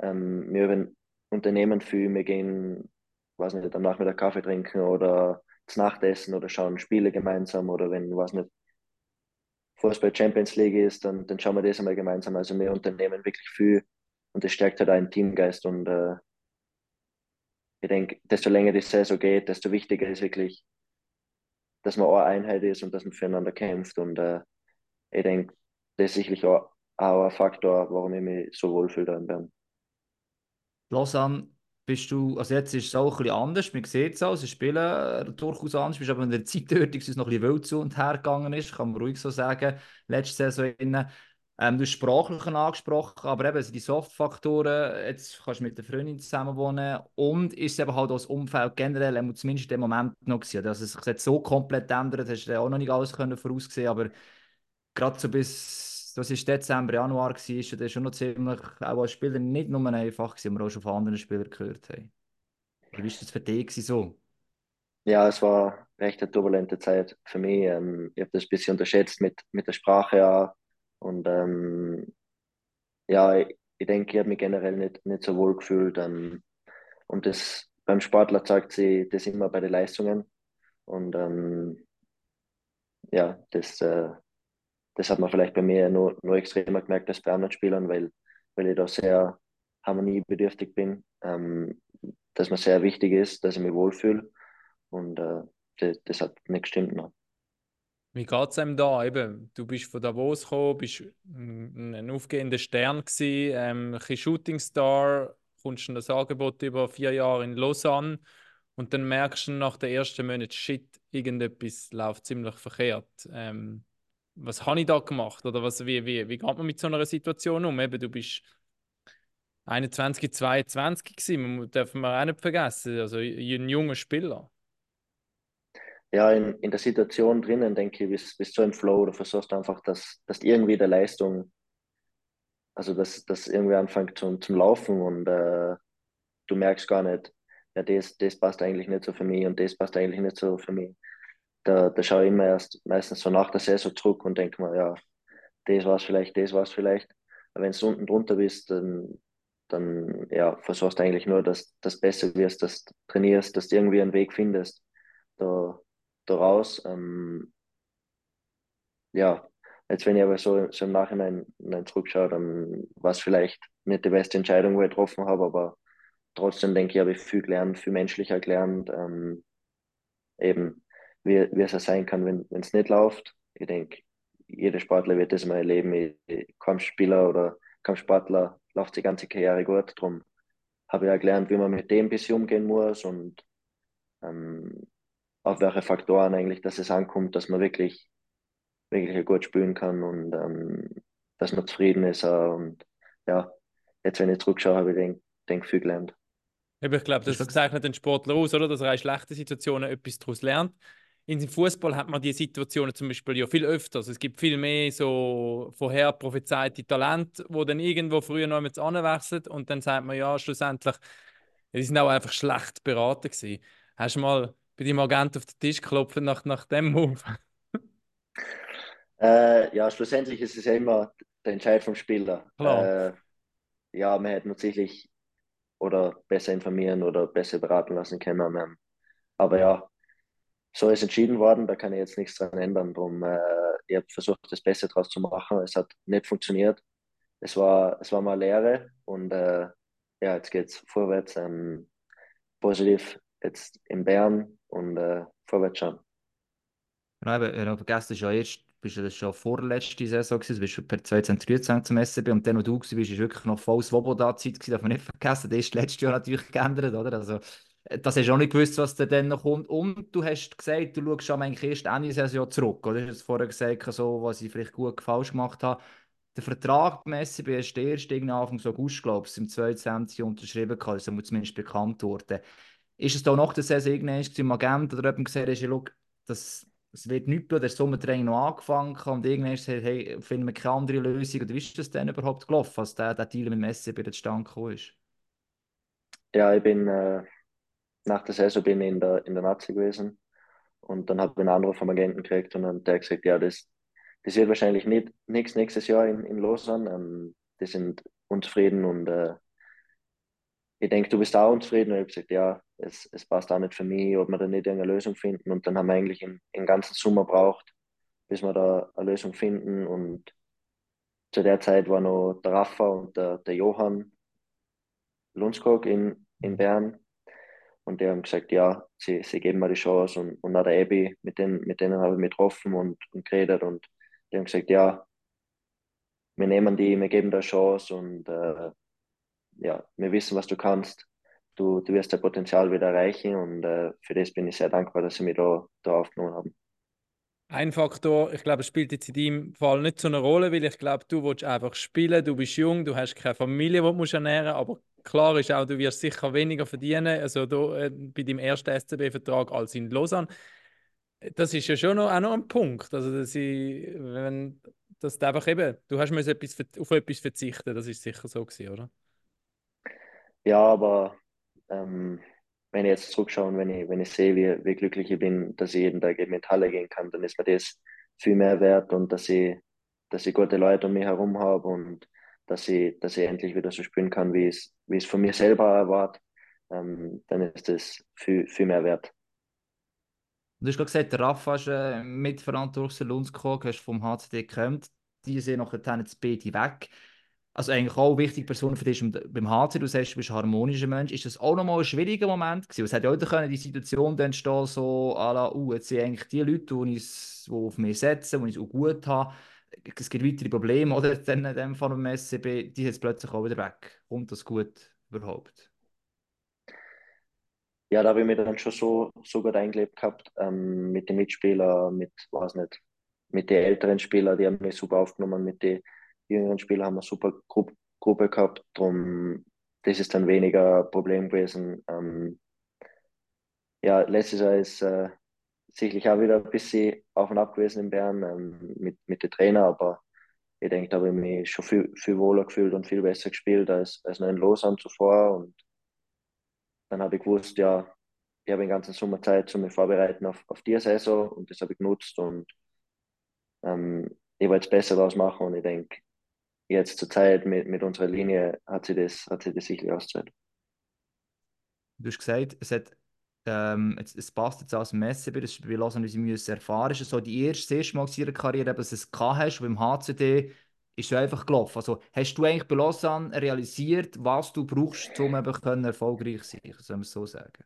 Ähm, wir unternehmen viel, wir gehen, weiß nicht, am Nachmittag Kaffee trinken oder zu Nachtessen oder schauen Spiele gemeinsam oder wenn, weiß nicht, Fußball Champions League ist, dann, dann schauen wir das einmal gemeinsam. Also wir unternehmen wirklich viel und das stärkt halt einen Teamgeist und äh, ich denke, desto länger die Saison geht, desto wichtiger ist wirklich, dass man eine Einheit ist und dass man füreinander kämpft. Und äh, ich denke, das ist sicherlich auch, auch ein Faktor, warum ich mich so wohlfühle in Bern. Lausanne, bist du, also jetzt ist es auch ein bisschen anders, man sieht es auch, sie spielen äh, durchaus anders, bist aber in der Zeit dort, es noch ein bisschen wild zu und her gegangen ist, kann man ruhig so sagen, letzte Saison innen. Ähm, du hast Sprachlichen angesprochen, aber eben also die Soft-Faktoren, jetzt kannst du mit der Freundin zusammen wohnen und ist es eben halt auch das Umfeld generell, zumindest in dem Moment noch gewesen. Also es sich so komplett ändert, hast du auch noch nicht alles können voraussehen, aber gerade so bis, das ist Dezember, Januar gewesen, ist das schon noch ziemlich, auch als Spieler nicht nur einfach gewesen, wir auch schon von anderen Spielern gehört haben. Wie war das für dich so? Ja, es war recht eine turbulente Zeit für mich. Ähm, ich habe das ein bisschen unterschätzt mit, mit der Sprache auch und ähm, ja, ich, ich denke, ich habe mich generell nicht, nicht so wohl gefühlt. Ähm, und das beim Sportler zeigt sie das immer bei den Leistungen. Und ähm, ja, das, äh, das hat man vielleicht bei mir nur, nur extremer gemerkt als bei anderen Spielern, weil, weil ich da sehr harmoniebedürftig bin, ähm, dass mir sehr wichtig ist, dass ich mich wohlfühle. Und äh, das, das hat nicht gestimmt. Noch. Wie geht es einem da? Eben, du bist von Davos gekommen, bist ein aufgehender Stern gewesen, ähm, ein Shootingstar, kommst in das Angebot über vier Jahre in Lausanne und dann merkst du nach den ersten Monaten, shit, irgendetwas läuft ziemlich verkehrt. Ähm, was habe ich da gemacht? Oder was, wie, wie, wie geht man mit so einer Situation um? Eben, du bist 21, 22 gewesen, man darf man auch nicht vergessen, also ein junger Spieler. Ja, in, in der Situation drinnen, denke ich, bist, bist du im Flow oder versuchst einfach, dass, dass irgendwie der Leistung, also dass das irgendwie anfängt zum, zum Laufen und äh, du merkst gar nicht, ja, das, das passt eigentlich nicht so für mich und das passt eigentlich nicht so für mich. Da, da schaue ich immer erst meistens so nach der Saison zurück und denke mir, ja, das war es vielleicht, das war es vielleicht. Aber wenn du unten drunter bist, dann, dann ja, versuchst du eigentlich nur, dass das besser wirst, dass du trainierst, dass du irgendwie einen Weg findest da, da raus. Ähm, ja, jetzt wenn ich aber so, so im Nachhinein, zurückschaue, dann war es vielleicht nicht die beste Entscheidung, die ich getroffen habe, aber trotzdem denke ich, habe ich viel gelernt, viel menschlicher gelernt. Ähm, eben, wie, wie es sein kann, wenn es nicht läuft. Ich denke, jeder Sportler wird das mal erleben. Kaum Spieler oder kaum Sportler läuft die ganze Karriere gut. Darum habe ich ja gelernt, wie man mit dem ein bisschen umgehen muss und ähm, auf welche Faktoren eigentlich, dass es ankommt, dass man wirklich, wirklich gut spielen kann und ähm, dass man zufrieden ist. Und ja, jetzt, wenn ich zurückschaue, habe ich denk, denk viel gelernt. Ich glaube, das zeichnet den Sportler aus, oder? dass er in schlechten Situationen etwas daraus lernt. In dem Fußball hat man die Situationen zum Beispiel ja viel öfter. Also es gibt viel mehr so vorher prophezeite Talente, wo dann irgendwo früher noch mit anwechseln und dann sagt man ja schlussendlich, die sind auch einfach schlecht beraten gewesen. Hast du mal bei deinem Agent auf den Tisch geklopft nach, nach dem Move? Äh, ja, schlussendlich ist es ja immer der Entscheid vom Spieler. Äh, ja, man hätte natürlich oder besser informieren oder besser beraten lassen können. Aber ja, so ist entschieden worden, da kann ich jetzt nichts dran ändern. Drum, äh, ich habe versucht, das Beste daraus zu machen. Es hat nicht funktioniert. Es war, es war mal Lehre und äh, ja, jetzt geht es vorwärts. Ähm, positiv jetzt in Bern und äh, vorwärts schauen. Ja, aber, ja, vergessen ja erst, bist du das schon vorletzte Saison gewesen, bist du per 2023 zum SCB und dann, wo du warst, war wirklich noch voll Swoboda-Zeit darf man nicht vergessen, das ist letztes Jahr natürlich geändert, oder? Also, das hast du auch nicht gewusst, was da dann noch kommt. Und du hast gesagt, du schaust schon eigentlich erst Ende Saison zurück, oder? Du hast vorher gesagt, so, was ich vielleicht gut falsch gemacht habe. Der Vertrag SCB ist der erste Anfang August, glaube ich, im 22. unterschrieben, also muss zumindest bekannt worden. Ist es da nach der Saison irgendwann im Agent oder jemand gesagt, hast, das es wird nichts mehr, der Sommertraining noch angefangen und irgendwann gesagt, hey, finden wir keine andere Lösung. Oder wie ist das denn überhaupt gelaufen, als der, der Deal mit Messi bei der gekommen ist? Ja, ich bin äh, nach der Saison bin ich in der, in der Nazi gewesen und dann habe ich einen Anruf vom Agenten gekriegt und dann der gesagt, ja, das, das wird wahrscheinlich nicht nichts nächstes Jahr in, in Lausanne. Ähm, die sind unzufrieden und äh, ich denke, du bist auch unzufrieden. Und ich habe gesagt, ja, es, es passt auch nicht für mich, ob wir da nicht irgendeine Lösung finden. Und dann haben wir eigentlich den, den ganzen Sommer braucht, bis wir da eine Lösung finden. Und zu der Zeit war noch der Rafa und der, der Johann Lundskog in, in Bern. Und die haben gesagt, ja, sie, sie geben mir die Chance. Und, und auch der Ebi, mit denen, mit denen habe ich mich getroffen und, und geredet. Und die haben gesagt, ja, wir nehmen die, wir geben dir eine Chance. Und äh, ja, wir wissen, was du kannst. Du, du wirst dein Potenzial wieder erreichen und äh, für das bin ich sehr dankbar, dass sie mich da, da aufgenommen haben. Ein Faktor, ich glaube, es spielt jetzt in deinem Fall nicht so eine Rolle, weil ich glaube, du willst einfach spielen, du bist jung, du hast keine Familie, die du ernähren musst, aber klar ist auch, du wirst sicher weniger verdienen, also da, äh, bei deinem ersten SCB-Vertrag als in Lausanne. Das ist ja schon noch, auch noch ein Punkt, also dass ich, wenn, dass du einfach eben, du hast etwas, auf etwas verzichten, das ist sicher so gewesen, oder? Ja, aber ähm, wenn ich jetzt zurückschaue und wenn ich, wenn ich sehe, wie, wie glücklich ich bin, dass ich jeden Tag in die Halle gehen kann, dann ist mir das viel mehr wert und dass ich, dass ich gute Leute um mich herum habe und dass ich, dass ich endlich wieder so spielen kann, wie es, wie es von mir selber erwartet, ähm, dann ist das viel, viel mehr wert. Du hast gerade gesagt, der Rafa ist äh, mitverantwortlich für uns gekommen, hast vom HCD gekommen. Die sind nachher jetzt beide weg also eigentlich auch eine wichtige Person für dich beim HC, du sagst, du bist ein harmonischer Mensch, ist das auch nochmal ein schwieriger Moment gewesen? Es hätte ja auch können, die Situation entstehen, so, à la, uh, jetzt sind eigentlich die Leute, die, auf mich setzen, die ich so gut habe, es gibt weitere Probleme, oder dann in dem Fall beim SCB, die jetzt plötzlich auch wieder weg. Kommt das gut überhaupt? Ja, da habe ich mich dann schon so, so gut eingelebt gehabt, ähm, mit den Mitspielern, mit, weiß nicht, mit den älteren Spielern, die haben mich super aufgenommen, mit den jüngeren Spielern haben wir super Gru Gruppe gehabt, darum das ist dann weniger Problem gewesen. Ähm, ja, letztes Jahr ist äh, sicherlich auch wieder ein bisschen auf und ab gewesen in Bern ähm, mit, mit den Trainer, aber ich denke, da habe ich mich schon viel, viel wohler gefühlt und viel besser gespielt als, als noch in Lausanne zuvor. Und dann habe ich gewusst, ja, ich habe den ganzen Sommer Zeit zu mich vorbereiten auf, auf die Saison und das habe ich genutzt und ähm, ich wollte es besser daraus machen und ich denke, jetzt zur Zeit mit, mit unserer Linie hat sie das, hat sie das sicherlich ausgezahlt. Du hast gesagt, es, hat, ähm, es, es passt jetzt als Messe, das Lausanne, wie sie müssen erfahren. Ist es so die erste, das erste Mal in ihrer Karriere, dass du es gehabt hast, beim HCD ist es einfach gelaufen. Also hast du eigentlich bei Lausanne realisiert, was du brauchst, um eben erfolgreich zu sein, soll man es so sagen?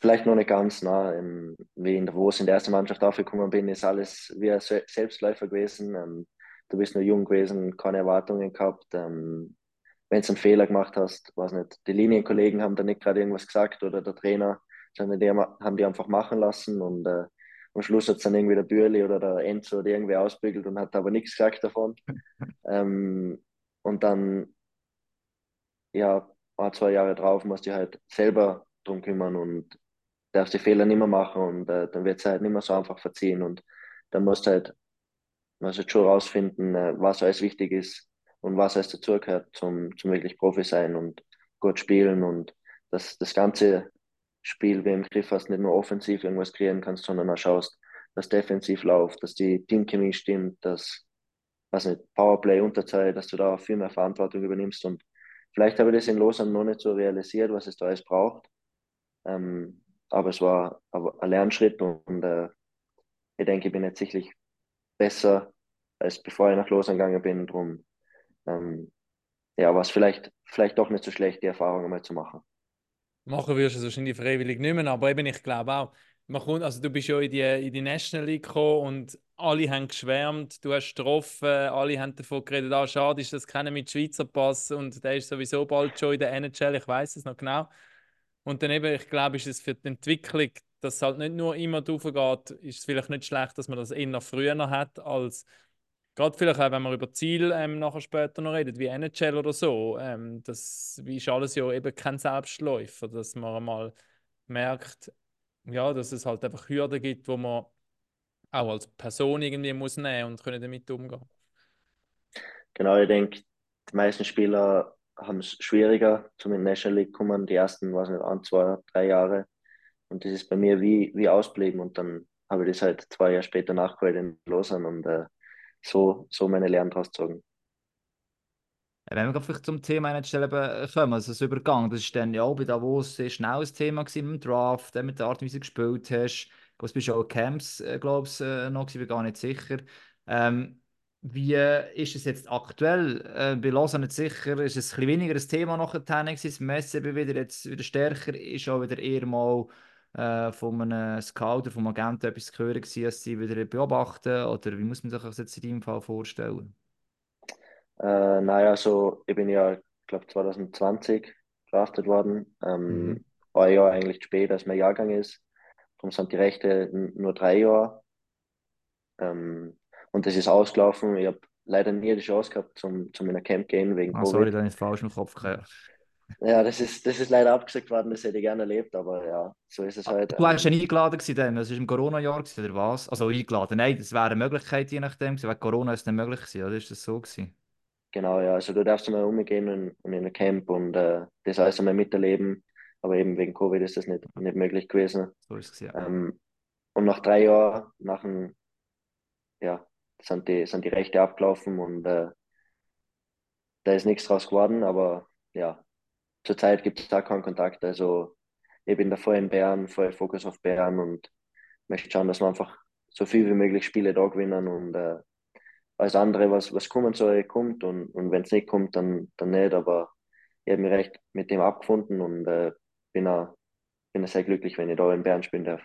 vielleicht noch nicht ganz nah. Ähm, wie in Davos in der ersten Mannschaft aufgekommen bin, ist alles wie ein Selbstläufer gewesen. Du bist nur jung gewesen, keine Erwartungen gehabt. Ähm, Wenn du einen Fehler gemacht hast, weiß nicht, die Linienkollegen haben da nicht gerade irgendwas gesagt oder der Trainer, sondern die haben die einfach machen lassen und äh, am Schluss hat es dann irgendwie der Bürli oder der Enzo oder irgendwie ausbügelt und hat aber nichts gesagt davon. <laughs> ähm, und dann, ja, ein, zwei Jahre drauf musst du halt selber drum kümmern und darfst die Fehler nicht mehr machen und äh, dann wird es halt nicht mehr so einfach verziehen und dann musst du halt, musst halt schon rausfinden, äh, was alles wichtig ist und was alles dazugehört zum, zum wirklich Profi sein und gut spielen und dass das ganze Spiel wie im Griff hast, nicht nur offensiv irgendwas kreieren kannst, sondern auch schaust, dass defensiv läuft, dass die Teamchemie stimmt, dass was nicht, Powerplay, Unterzahl, dass du da viel mehr Verantwortung übernimmst und vielleicht habe ich das in Lausanne noch nicht so realisiert, was es da alles braucht. Ähm, aber es war ein Lernschritt und äh, ich denke, ich bin jetzt sicherlich besser, als bevor ich nach Lausanne gegangen bin. Drum ähm, ja, war es vielleicht, vielleicht doch nicht so schlecht, die Erfahrung einmal zu machen. Machen wirst du es wahrscheinlich freiwillig nicht mehr, aber eben, ich glaube auch, man kommt, also du bist ja in die, in die National League gekommen und alle haben geschwärmt, du hast getroffen, alle haben davon geredet, ah, schade ist das kennen mit Schweizer Pass und der ist sowieso bald schon in der NHL, ich weiß es noch genau. Und dann eben, ich glaube, ist es für die Entwicklung, dass es halt nicht nur immer drauf geht, ist es vielleicht nicht schlecht, dass man das eher früher noch hat, als gerade vielleicht auch, wenn man über Ziel ähm, nachher später noch redet, wie NHL oder so. Ähm, das ist alles ja eben kein Selbstläufer, dass man mal merkt, ja, dass es halt einfach Hürden gibt, wo man auch als Person irgendwie muss nehmen und können damit umgehen. Genau, ich denke, die meisten Spieler haben es schwieriger zum National League kommen. Die ersten, was nicht, ein, zwei, drei Jahre. Und das ist bei mir wie, wie ausblieben. Und dann habe ich das halt zwei Jahre später nachgeholt in Lausanne und äh, so, so meine Lernen draus gezogen. Wenn wir vielleicht zum Thema NHL kommen, also das Übergang, das ist dann ja auch bei Davos sehr schnell ein Thema gewesen im Draft, mit der Art, wie du gespielt hast. Du bist auch Camps, äh, glaube ich, äh, noch, ich bin gar nicht sicher. Ähm, wie ist es jetzt aktuell? Äh, bei Lausanne nicht sicher, ist es ein bisschen weniger ein Thema nachher gewesen. Das Messi wieder jetzt wieder stärker, ist auch wieder eher mal äh, von einem Scout oder vom Agenten etwas zu hören als sie wieder beobachten? Oder wie muss man sich das jetzt in deinem Fall vorstellen? Äh, naja, so, ich bin ja, ich glaube 2020 draftet worden. Ähm, mhm. Ein Jahr eigentlich spät, als mein Jahrgang ist. Darum sind die Rechte nur drei Jahre. Ähm, und das ist ausgelaufen. Ich habe leider nie die Chance gehabt, zum, zum in ein Camp gehen wegen ah, Covid. Sorry, dann ist falsch im Kopf gehört. Ja, das ist, das ist leider abgesagt worden, das hätte ich gerne erlebt, aber ja, so ist es ah, halt. Du warst ja eingeladen gewesen dann, das war im Corona-Jahr oder was? Also eingeladen, nein, das wäre eine Möglichkeit je nachdem, wegen Corona ist es nicht möglich gewesen, oder ist das so gewesen? Genau, ja, also du darfst mal umgehen und, und in ein Camp und äh, das alles einmal miterleben, aber eben wegen Covid ist das nicht, nicht möglich gewesen. So ist es, ja. Ähm, und nach drei Jahren, nach einem, ja, sind die, sind die Rechte abgelaufen und äh, da ist nichts draus geworden, aber ja, zurzeit gibt es da keinen Kontakt. Also ich bin davor in Bern, voll Fokus auf Bern und möchte schauen, dass wir einfach so viel wie möglich Spiele da gewinnen und äh, alles andere, was, was kommen soll, kommt und, und wenn es nicht kommt, dann, dann nicht. Aber ich habe mich recht mit dem abgefunden und äh, bin, auch, bin auch sehr glücklich, wenn ich da in Bern spielen darf.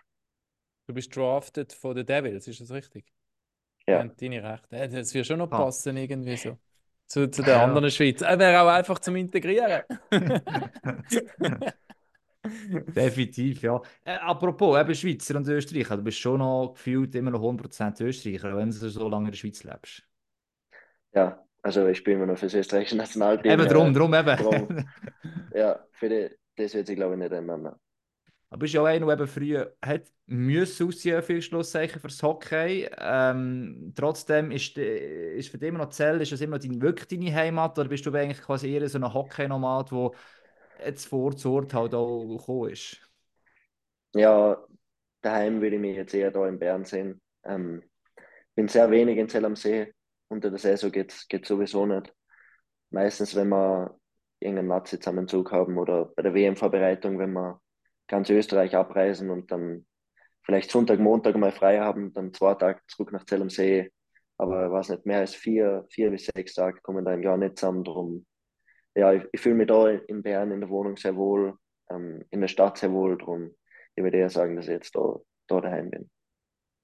Du bist drafted von den Devils, ist das richtig? Ja. Deine Rechte. Das würde schon noch ah. passen, irgendwie so. Zu, zu den ja. anderen Schweiz. Er wäre auch einfach zum Integrieren. <laughs> <laughs> Definitiv, ja. Äh, apropos, eben Schweizer und Österreicher, du bist schon noch gefühlt immer noch 100% Österreicher, wenn du so lange in der Schweiz lebst. Ja, also ich spiele immer noch für das österreichische Nationalteam. Eben drum, äh, drum eben. Drum. <laughs> ja, für die, das wird sich glaube ich nicht ändern. Aber bist ja auch einer, der eben früher hat müssen aussehen, viel Schlusszeichen fürs Hockey. Ähm, trotzdem ist, ist für dich immer noch Zell, ist das immer noch dein, wirklich deine Heimat oder bist du eigentlich quasi eher so ein Hockey-Nomad, der jetzt vor Ort halt auch gekommen ist? Ja, daheim würde ich mich jetzt eher da in Bern sehen. Ähm, bin sehr wenig in Zell am See. Unter der Saison geht es sowieso nicht. Meistens, wenn wir irgendeinen Nazi-Zusammenzug haben oder bei der WM-Vorbereitung, wenn wir ganz Österreich abreisen und dann vielleicht Sonntag, Montag mal frei haben, dann zwei Tage zurück nach Zell am See. Aber was nicht, mehr als vier, vier bis sechs Tage kommen da im Jahr nicht zusammen. Drum, ja, ich, ich fühle mich da in Bern in der Wohnung sehr wohl, ähm, in der Stadt sehr wohl. Drum, ich würde eher sagen, dass ich jetzt da, da daheim bin.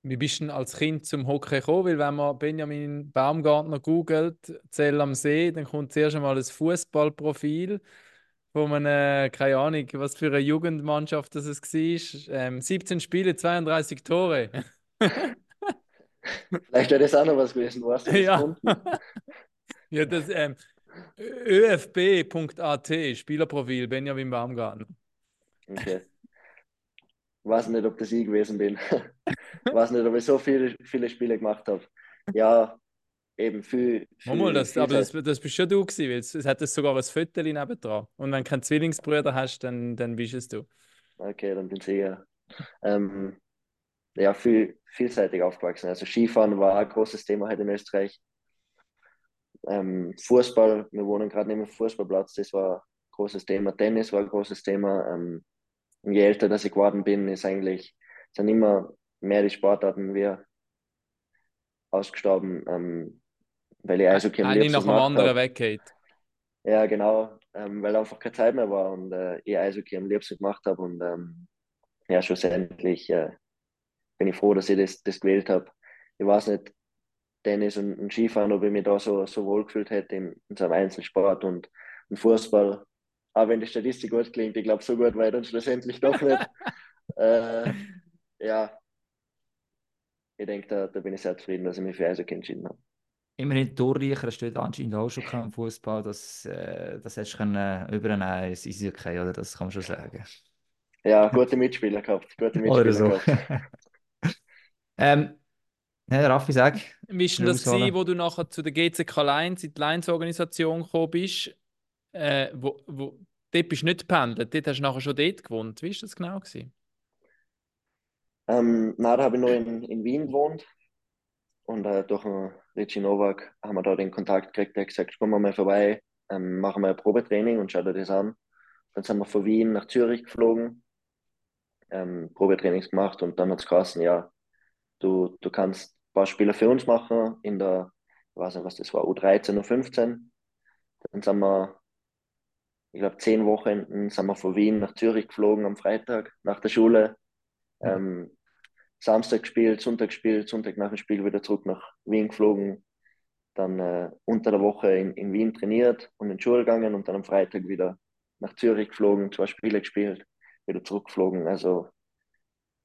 Wie bist du denn als Kind zum Hockey gekommen? Weil wenn man Benjamin Baumgartner googelt, Zell am See, dann kommt zuerst einmal ein Fußballprofil von einem, keine Ahnung, was für eine Jugendmannschaft das es war. Ähm, 17 Spiele, 32 Tore. Vielleicht wäre das auch noch was gewesen, was du <laughs> ja. <laughs> ja, das ähm, öfb.at, Spielerprofil Benjamin Baumgartner. Okay. Weiß nicht, ob das ich gewesen bin. <laughs> Weiß nicht, ob ich so viele, viele Spiele gemacht habe. Ja, eben viel. viel mal, das, aber das, das bist schon du gewesen, weil es, es hat sogar ein Viertel nebendran. Und wenn du keinen Zwillingsbrüder hast, dann, dann bist es du. Okay, dann bin ich ja. Ähm, ja, viel, vielseitig aufgewachsen. Also Skifahren war ein großes Thema halt in Österreich. Ähm, Fußball, wir wohnen gerade neben dem Fußballplatz, das war ein großes Thema. Tennis war ein großes Thema. Ähm, je älter dass ich geworden bin, ist eigentlich, sind immer mehr die Sportarten wie ausgestorben. Ähm, weil ich Eishockey am liebsten nach dem anderen weggeht. Ja, genau, ähm, weil einfach keine Zeit mehr war und äh, ich Eishockey am liebsten gemacht habe und ähm, ja, schlussendlich äh, bin ich froh, dass ich das, das gewählt habe. Ich weiß nicht, Tennis und, und, Skifahren, ob ich mich da so, so wohl gefühlt hätte in, in so einem Einzelsport und, und Fußball. Auch wenn die Statistik gut klingt, ich glaube, so gut war ich dann schlussendlich doch nicht. <laughs> äh, ja, ich denke, da, da bin ich sehr zufrieden, dass ich mich für Eishockey entschieden habe immerhin Torreicher steht anscheinend auch schon im Fußball. Das, äh, das hättest du können übernehmen ins Eishockey, oder? Das kann man schon sagen. Ja, gute Mitspieler gehabt. Gute <laughs> Mitspieler oder so. <laughs> ähm, ja, Raffi, sag. Wie war das, gewesen, wo du nachher zu der GCK Lions, in die Lions-Organisation gekommen bist? Äh, wo, wo, dort bist du nicht gependelt, dort hast du nachher schon dort gewohnt. Wie war das genau? Gewesen? Ähm, nein, da habe ich noch in, in Wien gewohnt. Und äh, durch den Richie Novak haben wir da den Kontakt gekriegt. Der hat gesagt, komm mal vorbei, ähm, machen wir ein Probetraining und schau dir das an. Dann sind wir von Wien nach Zürich geflogen, ähm, Probetrainings gemacht und dann hat es geheißen, ja, du, du kannst ein paar Spiele für uns machen in der, ich weiß nicht, was das war, U13, U15. Dann sind wir, ich glaube, zehn Wochen sind wir von Wien nach Zürich geflogen am Freitag nach der Schule. Ähm, Samstag gespielt, Sonntag gespielt, Sonntag nach dem Spiel wieder zurück nach Wien geflogen, dann äh, unter der Woche in, in Wien trainiert und in die Schule gegangen und dann am Freitag wieder nach Zürich geflogen, zwei Spiele gespielt, wieder zurückgeflogen. Also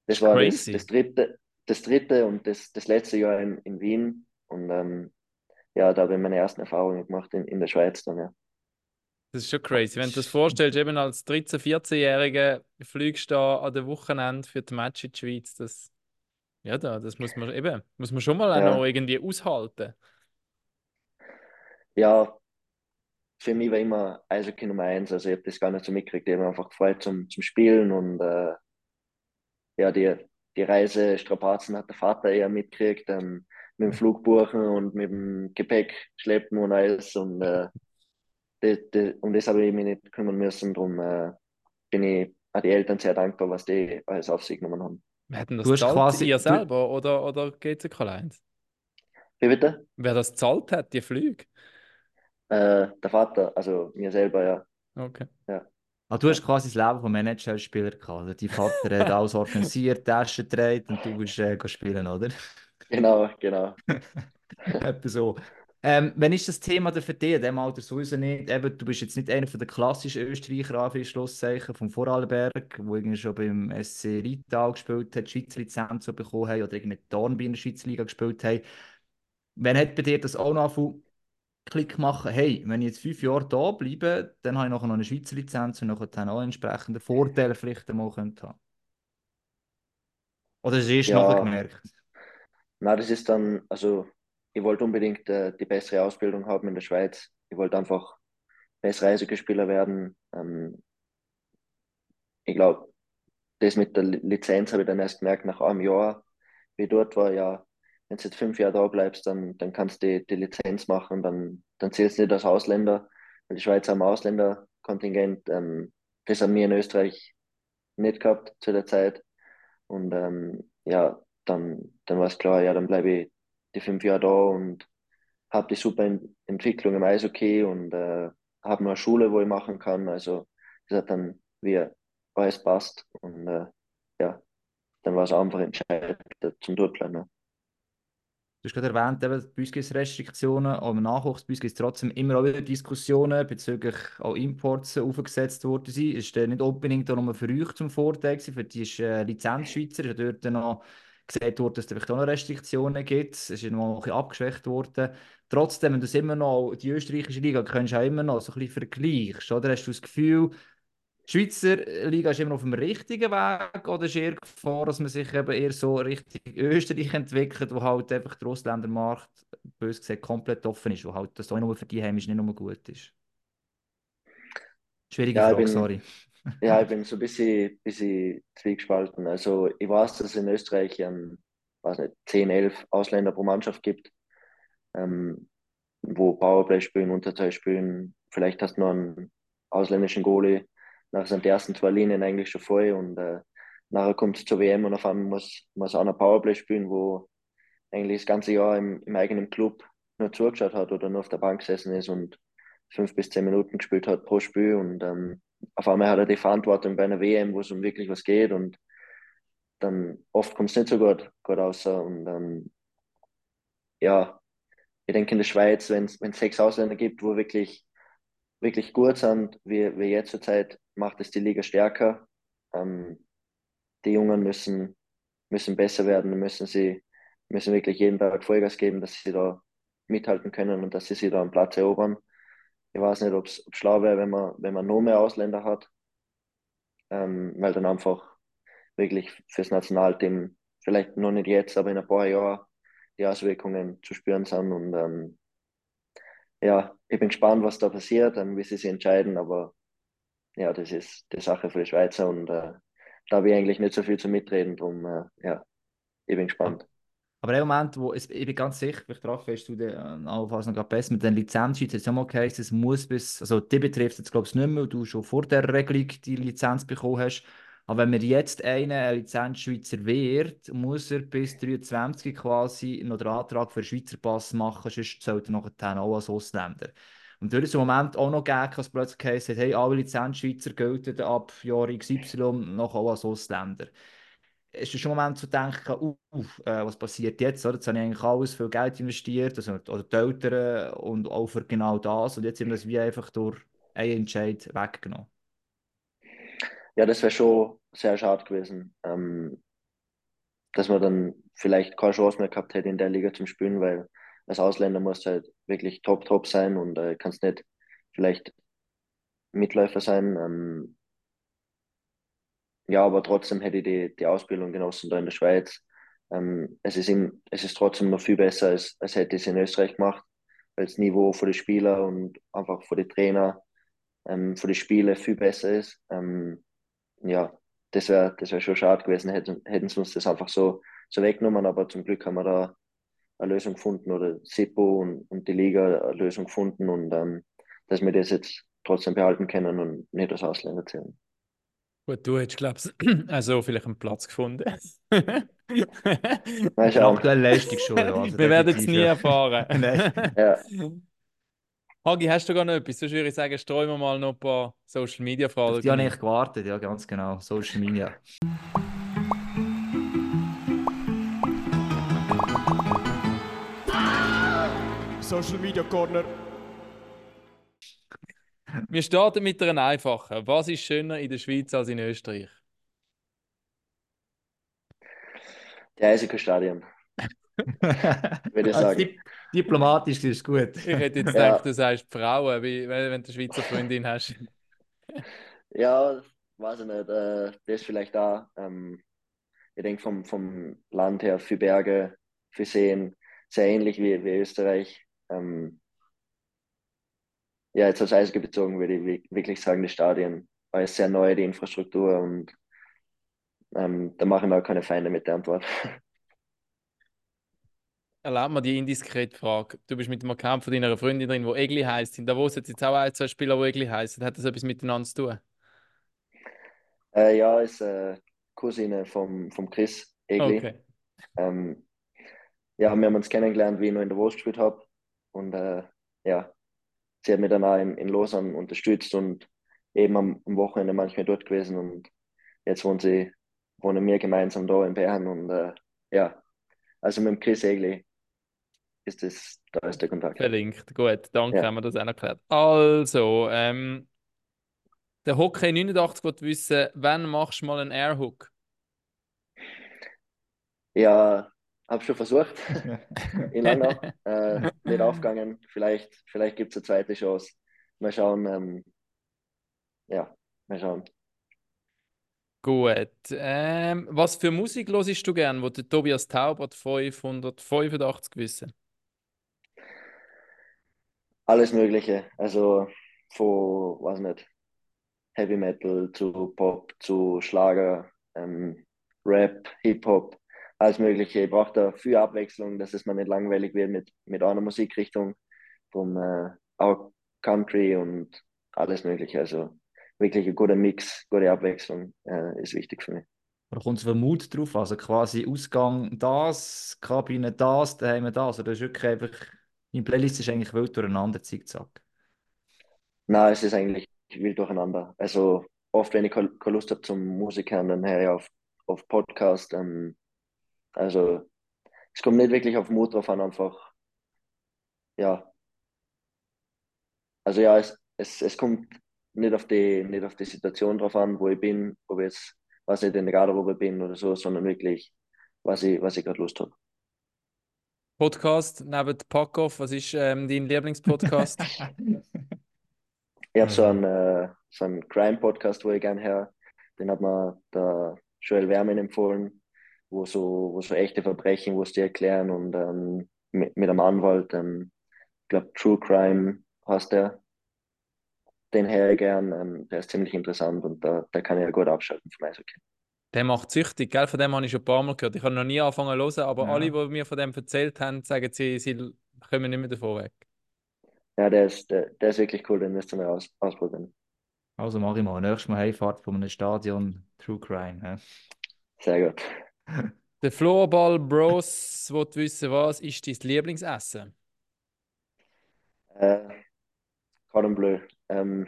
das war das, das, dritte, das dritte und das, das letzte Jahr in, in Wien und ähm, ja, da habe ich meine ersten Erfahrungen gemacht in, in der Schweiz dann, ja. Das ist schon crazy. Wenn du das vorstellst, eben als 13-, 14-Jähriger fliegst du da an der Wochenende für die Match in die Schweiz, das ja, da, das muss man eben, muss man schon mal ja. noch irgendwie aushalten. Ja, für mich war immer Eishockey Nummer eins. Also ich habe das gar nicht so mitgekriegt. Ich habe einfach gefreut zum, zum Spielen und äh, ja, die, die Reisestrapazen hat der Vater eher mitgekriegt. Ähm, mit dem Flugbuchen und mit dem Gepäck schleppen und alles. Und, äh, die, die, um das habe ich mich nicht kümmern müssen. Darum äh, bin ich an die Eltern sehr dankbar, was die alles auf sich genommen haben. Wer hat denn das zahlt? Quasi, ihr selber oder, oder GCK Alliance? Wie bitte? Wer das zahlt hat, die Flüge? Äh, der Vater, also mir selber, ja. Okay. Ja. Also du hast quasi das Leben vom NHL-Spieler gehabt. Also dein Vater hat <laughs> alles organisiert, Taschen gedreht und du bist äh, spielen, oder? Genau, genau. <laughs> Etwa so. Ähm, wenn ist das Thema für dich, in dem Alter sowieso nicht, eben, du bist jetzt nicht einer von den klassischen Österreicher, für Schlusszeichen vom Vorarlberg, wo irgendwie schon beim SC Rital gespielt hat, die Schweizer Lizenz bekommen haben oder irgendwie Dornbirn in der Schweizer Liga gespielt haben. Wenn hat bei dir das auch noch Klick machen, hey, wenn ich jetzt fünf Jahre da bleibe, dann habe ich nachher noch eine Schweizer Lizenz und nachher auch entsprechende Vorteile vielleicht einmal haben. Oder ist es erst ja. nachher gemerkt? Nein, das ist dann, also ich wollte unbedingt äh, die bessere Ausbildung haben in der Schweiz. Ich wollte einfach besser Eishockeyspieler werden. Ähm, ich glaube, das mit der Lizenz habe ich dann erst gemerkt nach einem Jahr, wie dort war, ja, wenn du jetzt fünf Jahre da bleibst, dann, dann kannst du die, die Lizenz machen, dann, dann zählst du nicht als Ausländer, weil die Schweiz haben Ausländerkontingent, ähm, das haben wir in Österreich nicht gehabt zu der Zeit. Und ähm, ja, dann, dann war es klar, ja, dann bleibe ich die fünf Jahre da und habe die super Entwicklung im Eishockey und äh, habe eine Schule, wo ich machen kann. Also das hat dann wie alles passt und äh, ja, dann war es einfach entscheidend zum Durchbleiben. Du hast gerade erwähnt, eben, bei uns gibt es Restriktionen, aber im Nachwuchs bei uns gibt es trotzdem immer auch wieder Diskussionen bezüglich auch Imports aufgesetzt worden sind. Ist der nicht unbedingt nur für euch zum Vorteil gewesen, für die ist äh, Lizenzschweizer, ist dort noch gesagt worden, dass es vielleicht auch noch Restriktionen gibt. Es ist noch ein bisschen abgeschwächt worden. Trotzdem, wenn du es immer noch, die österreichische Liga, kannst du auch immer noch so ein bisschen vergleichst, oder? Hast du das Gefühl, die Schweizer Liga ist immer noch auf dem richtigen Weg oder ist eher Gefahr, dass man sich eben eher so Richtung Österreich entwickelt, wo halt einfach der Ausländermarkt, bös gesagt, komplett offen ist, wo halt das auch nur für die Heimisch nicht nur gut ist? Schwierige ja, Frage, bin, sorry. Ja, ich <laughs> bin so ein bisschen, bisschen zwiegespalten. Also ich weiß, dass es in Österreich ähm, weiß nicht, 10, 11 Ausländer pro Mannschaft gibt, ähm, wo Powerplay spielen, Unterzahl spielen. Vielleicht hast du noch einen ausländischen Goalie nachher sind die ersten zwei Linien eigentlich schon voll und äh, nachher kommt es zur WM und auf einmal muss, muss einer Powerplay spielen, wo eigentlich das ganze Jahr im, im eigenen Club nur zugeschaut hat oder nur auf der Bank gesessen ist und fünf bis zehn Minuten gespielt hat pro Spiel und ähm, auf einmal hat er die Verantwortung bei einer WM, wo es um wirklich was geht und dann oft kommt es nicht so gut, gut raus und ähm, ja, ich denke in der Schweiz, wenn es sechs Ausländer gibt, wo wirklich wirklich gut sind, wie, wie jetzt zur Zeit, macht es die Liga stärker. Ähm, die Jungen müssen, müssen besser werden, müssen sie müssen wirklich jeden Tag Vollgas geben, dass sie da mithalten können und dass sie sich da einen Platz erobern. Ich weiß nicht, ob es schlau wäre, wenn man, wenn man nur mehr Ausländer hat, ähm, weil dann einfach wirklich fürs Nationalteam, vielleicht noch nicht jetzt, aber in ein paar Jahren die Auswirkungen zu spüren sind und ähm, ja, ich bin gespannt, was da passiert, und wie sie sich entscheiden, aber ja, das ist die Sache für die Schweizer und äh, da habe ich eigentlich nicht so viel zu mitreden, darum äh, ja, ich bin gespannt. Aber im Moment, wo es, ich bin ganz sicher, ich treffe hast du den allenfalls noch besser mit den Lizenzschweiz, jetzt auch mal geheißen, es muss bis, also die betrifft jetzt glaube ich nicht mehr, weil du schon vor der Regelung die Lizenz bekommen hast, aber wenn mir jetzt einer ein Lizenzschweizer wird, muss er bis 23 quasi noch den Antrag für einen Schweizer Pass machen, sonst zählt er nachher auch als Ausländer. Und durch ist im Moment auch noch gegeben, dass plötzlich heisst, hey, alle Lizenzschweizer gelten ab Jahr XY noch auch als Ausländer. Es ist schon ein Moment zu denken, uh, äh, was passiert jetzt? Oder? Jetzt habe ich eigentlich alles viel Geld investiert, also, oder die Eltern und auch für genau das. Und jetzt haben wir das wie einfach durch einen Entscheid weggenommen ja, das wäre schon sehr schade gewesen, ähm, dass man dann vielleicht keine Chance mehr gehabt hätte in der Liga zum Spielen, weil als Ausländer musst du halt wirklich top, top sein und äh, kannst nicht vielleicht Mitläufer sein. Ähm, ja, aber trotzdem hätte ich die, die Ausbildung genossen da in der Schweiz. Ähm, es, ist im, es ist trotzdem noch viel besser, als, als hätte ich es in Österreich gemacht, weil das Niveau für die Spieler und einfach für die Trainer, ähm, für die Spiele viel besser ist. Ähm, ja, das wäre das wär schon schade gewesen, hätten, hätten sie uns das einfach so, so weggenommen, aber zum Glück haben wir da eine Lösung gefunden oder Sippo und, und die Liga eine Lösung gefunden und ähm, dass wir das jetzt trotzdem behalten können und nicht als Ausländer zählen. Gut, du hättest, glaubst <clears throat> also vielleicht einen Platz gefunden. Aktuell Leistung schon, ja. <laughs> Also Wir werden es nie erfahren. <laughs> Nein. Ja. Hagi, hast du gar noch etwas? Sonst würde ich sagen, streuen wir mal noch ein paar Social Media Fragen. Die habe ich gewartet, ja, ganz genau. Social Media. Social Media Corner. Wir starten mit einer einfachen. Was ist schöner in der Schweiz als in Österreich? Die Eishockey-Stadion. <laughs> Würde ich Also sagen. dip diplomatisch ist es gut. Ich hätte jetzt <laughs> Ja. gedacht, du sagst Frauen, wie, wenn wenn du eine Schweizer Freundin hast. <laughs> Ja, weiß ich nicht. Äh, das vielleicht da. Ähm, ich denke vom, vom Land her für Berge, für Seen, sehr ähnlich wie, wie Österreich. Ähm, ja, jetzt aufs Eishockey bezogen würde ich wi- wirklich sagen, die Stadien, weil es sehr neu, die Infrastruktur und ähm, da machen wir auch keine Feinde mit der Antwort. <laughs> Erlaubt mir die indiskrete Frage. Du bist mit dem Account von deiner Freundin drin, wo Egli heisst. In Davos hat jetzt auch ein, zwei Spieler, die Egli heißen. Hat das etwas miteinander zu tun? Äh, ja, ist äh, Cousine vom, vom Chris Egli. Okay. Ähm, ja, wir haben uns kennengelernt, wie ich noch in der Wurst gespielt habe. Und äh, ja, sie hat mich dann auch in, in Lausanne unterstützt und eben am, am Wochenende manchmal dort gewesen. Und jetzt wohnen sie, wohnen wir gemeinsam da in Bern. Und äh, ja, also mit dem Chris Egli ist das, da ist der Kontakt. Verlinkt. Gut, danke, Ja. haben wir das auch geklärt. Also, ähm, der Hockey 89 will wissen, wann machst du mal einen Airhook? Ja, habe schon versucht <laughs> in Langnau. äh, <laughs> nicht aufgegangen. Vielleicht, vielleicht gibt es eine zweite Chance. Mal schauen. Ähm, ja, mal schauen. Gut. Ähm, was für Musik hörst du gern, wo der Tobias Taubert 585 wissen? Alles Mögliche. Also von, weiß nicht, Heavy Metal zu Pop, zu Schlager, ähm, Rap, Hip-Hop, alles Mögliche. Ich brauche da viel Abwechslung, dass es mir nicht langweilig wird mit, mit einer Musikrichtung, vom äh, auch Country und alles Mögliche. Also wirklich ein guter Mix, gute Abwechslung äh, ist wichtig für mich. Da kommt den Mut drauf, also quasi Ausgang das, Kabine das, daheim das. Oder ist wirklich einfach, meine Playlist ist eigentlich wild durcheinander, zickzack. Nein, es ist eigentlich wild durcheinander. Also oft, wenn ich keine Lust habe zum Musikern, dann höre ich auf, auf Podcast. Ähm, also es kommt nicht wirklich auf Mut drauf an, einfach, ja. Also ja, es, es, es kommt nicht auf die, nicht auf die Situation drauf an, wo ich bin, ob ich jetzt, was ich in der Garderobe bin oder so, sondern wirklich, was ich, was ich gerade Lust habe. Podcast neben Packoff, was ist ähm, dein Lieblingspodcast? <laughs> Ich habe so einen, äh, so einen Crime-Podcast, wo ich gerne höre. Den hat mir der Joel Wermin empfohlen, wo so, wo so echte Verbrechen, wo es die erklären und ähm, mit, mit einem Anwalt, ähm, ich glaube True Crime heißt der. Den ich gern, ähm, der ist ziemlich interessant und da, da kann ich ja gut abschalten vom Eishockey. Der macht süchtig, gell? Von dem habe ich schon ein paar Mal gehört. Ich habe noch nie angefangen zu hören, aber Ja. alle, die mir von dem erzählt haben, sagen, sie, sie kommen nicht mehr davon weg. Ja, der ist, der, der ist wirklich cool, den müsst ihr mal aus, ausprobieren. Also mache ich mal. Nächstes Mal Heimfahrt von einem Stadion True Crime. hä? Sehr gut. Der Floorball Bros will wissen, was ist dein Lieblingsessen? Äh, Cordon Bleu. Ähm,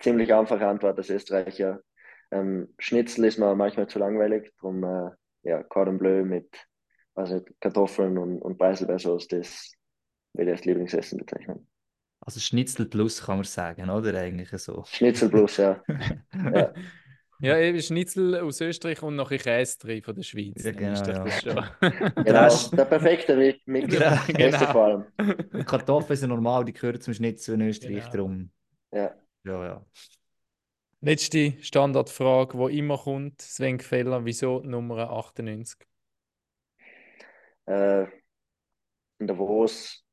ziemlich einfache Antwort als Österreicher. Ähm, Schnitzel ist mir manchmal zu langweilig, darum äh, ja, Cordon Bleu mit also Kartoffeln und, und Preiselbeersauce, das würde ich als Lieblingsessen bezeichnen. Also Schnitzel plus kann man sagen, oder? Eigentlich so. Schnitzel plus, ja. <laughs> ja. Ja, eben Schnitzel aus Österreich und noch ein Käse drin von der Schweiz. Ja, ist genau, doch das <laughs> Genau, Rest- der perfekte Mi- Mix. Genau, genau. vor allem. <laughs> Die Kartoffeln sind normal, die gehören zum Schnitzel in Österreich, Genau. darum. Ja. Ja, ja. Letzte Standardfrage, die immer kommt, Sven Gefeller, wieso Nummer 98? Äh, in Davos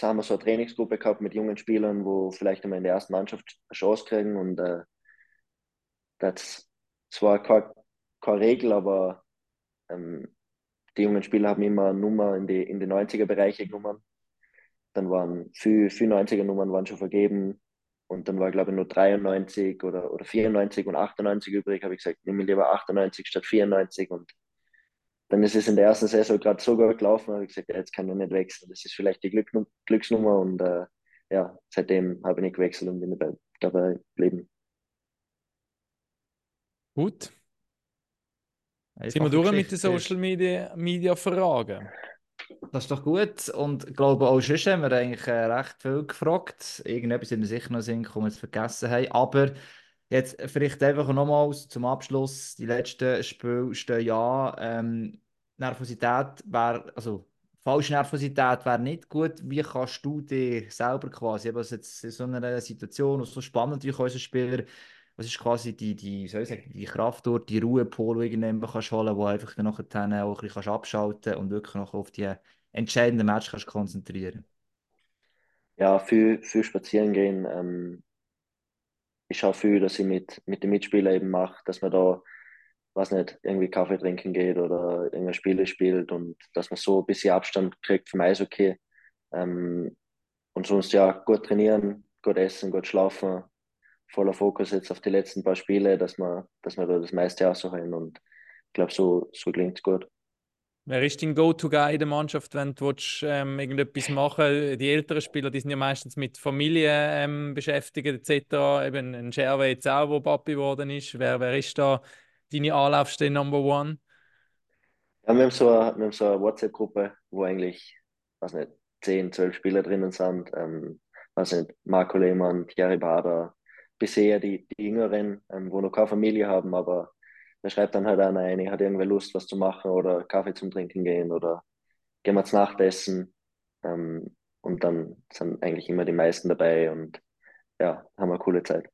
haben wir so eine Trainingsgruppe gehabt mit jungen Spielern, wo vielleicht einmal in der ersten Mannschaft eine Chance kriegen und äh, das zwar keine, keine Regel, aber ähm, die jungen Spieler haben immer eine Nummer in die, in die 90er-Bereiche genommen. Dann waren viele, viele 90er-Nummern waren schon vergeben und dann war, glaube ich, nur 93 oder, oder 94 und 98 übrig. Habe ich gesagt, nehme ich lieber 98 statt 94 und dann ist es in der ersten Saison gerade so gut gelaufen, habe ich gesagt, ja, jetzt kann ich nicht wechseln. Das ist vielleicht die Glück, Glücksnummer und äh, ja, seitdem habe ich nicht gewechselt und bin dabei geblieben. Gut, sind wir durch mit den. Social Media, Media Fragen? Das ist doch gut. Und ich glaube, auch schon haben wir eigentlich äh, recht viel gefragt. Irgendetwas sind wir sicher noch Sinn, wir es vergessen haben. Aber jetzt vielleicht einfach nochmals zum Abschluss: Die letzten Spiele stehen ja. Ähm, Nervosität wäre, also falsche Nervosität wäre nicht gut. Wie kannst du dir selber quasi, eben jetzt in so einer Situation, und so spannend natürlich unsere Spieler, was ist quasi die, die, soll ich sagen, die Kraft dort, die Ruhepol, die du irgendwann kannst holen, wo einfach dann nachher auch ein bisschen abschalten und wirklich noch auf die entscheidenden Match kannst konzentrieren. Ja, viel, viel spazieren gehen. Ähm, ich schaue viel, dass ich mit, mit den Mitspielern eben mache, dass man da, was nicht, irgendwie Kaffee trinken geht oder irgendwelche Spiele spielt und dass man so ein bisschen Abstand kriegt vom Eishockey. Ähm, und sonst ja, gut trainieren, gut essen, gut schlafen, voller Fokus jetzt auf die letzten paar Spiele, dass wir, dass wir da das meiste ausholen und ich glaube, so, so klingt es gut. Wer ist dein Go-To-Guy in der Mannschaft, wenn du willst, ähm, irgendetwas machen? Die älteren Spieler die sind ja meistens mit Familie ähm, beschäftigt, etc. Eben ein Scherwe jetzt auch, wo Papi geworden ist. Wer, wer ist da deine Anlaufstelle Number One? Ja, wir haben so eine, so eine WhatsApp-Gruppe, wo eigentlich, weiß nicht, 10, 12 Spieler drinnen sind. Ähm, weiß nicht, Marco Lehmann, Thierry Bader, bisher die, die Jüngeren, ähm, wo noch keine Familie haben, aber da schreibt dann halt einer ein, hat irgendwer Lust, was zu machen oder Kaffee zum Trinken gehen oder gehen wir zu Nacht essen. Ähm, und dann sind eigentlich immer die meisten dabei und ja, haben wir eine coole Zeit.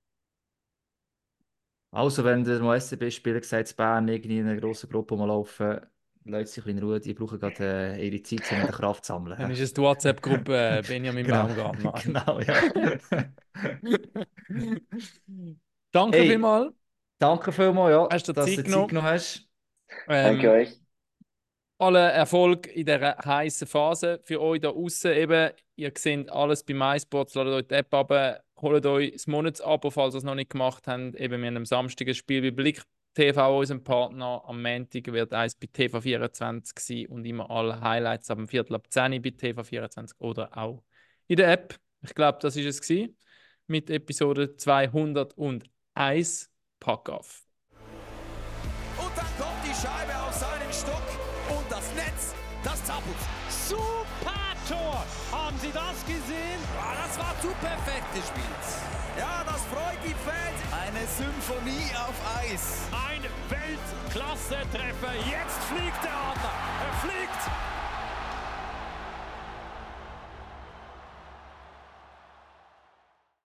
Also, wenn der SCB-Spieler gesagt Bern irgendwie in einer grossen Gruppe mal laufen, Leute sich in Ruhe, die brauchen gerade äh, ihre Zeit, um die Kraft zu sammeln. Dann ist es die WhatsApp-Gruppe äh, <laughs> Benjamin genau. Baumgartner. <laughs> genau, ja. <laughs> Danke hey, vielmals. Danke vielmals, ja, hast du dass Zeit du Zeit genommen hast. Ähm, Danke euch. Alle Erfolg in dieser heißen Phase für euch da außen eben. Ihr seht alles bei MySports, ladet euch die App ab, holt euch das Monatsabo, falls ihr es noch nicht gemacht habt. Eben, wir haben am Samstag ein Spiel bei Blick TV, unserem Partner. Am Montag wird eins bei TV24 sein und immer alle Highlights ab dem Viertel ab 10 bei TV24 oder auch in der App. Ich glaube, das ist es gewesen mit Episode 201 Pack auf. Und dann kommt die Scheibe auf seinen Stock und das Netz, das zappelt. Super Tor! Haben Sie das gesehen? Ja, das war zu perfekt gespielt. Ja, das freut die Fans. Eine Symphonie auf Eis. Ein Weltklasse-Treffer. Jetzt fliegt der Adler. Er fliegt.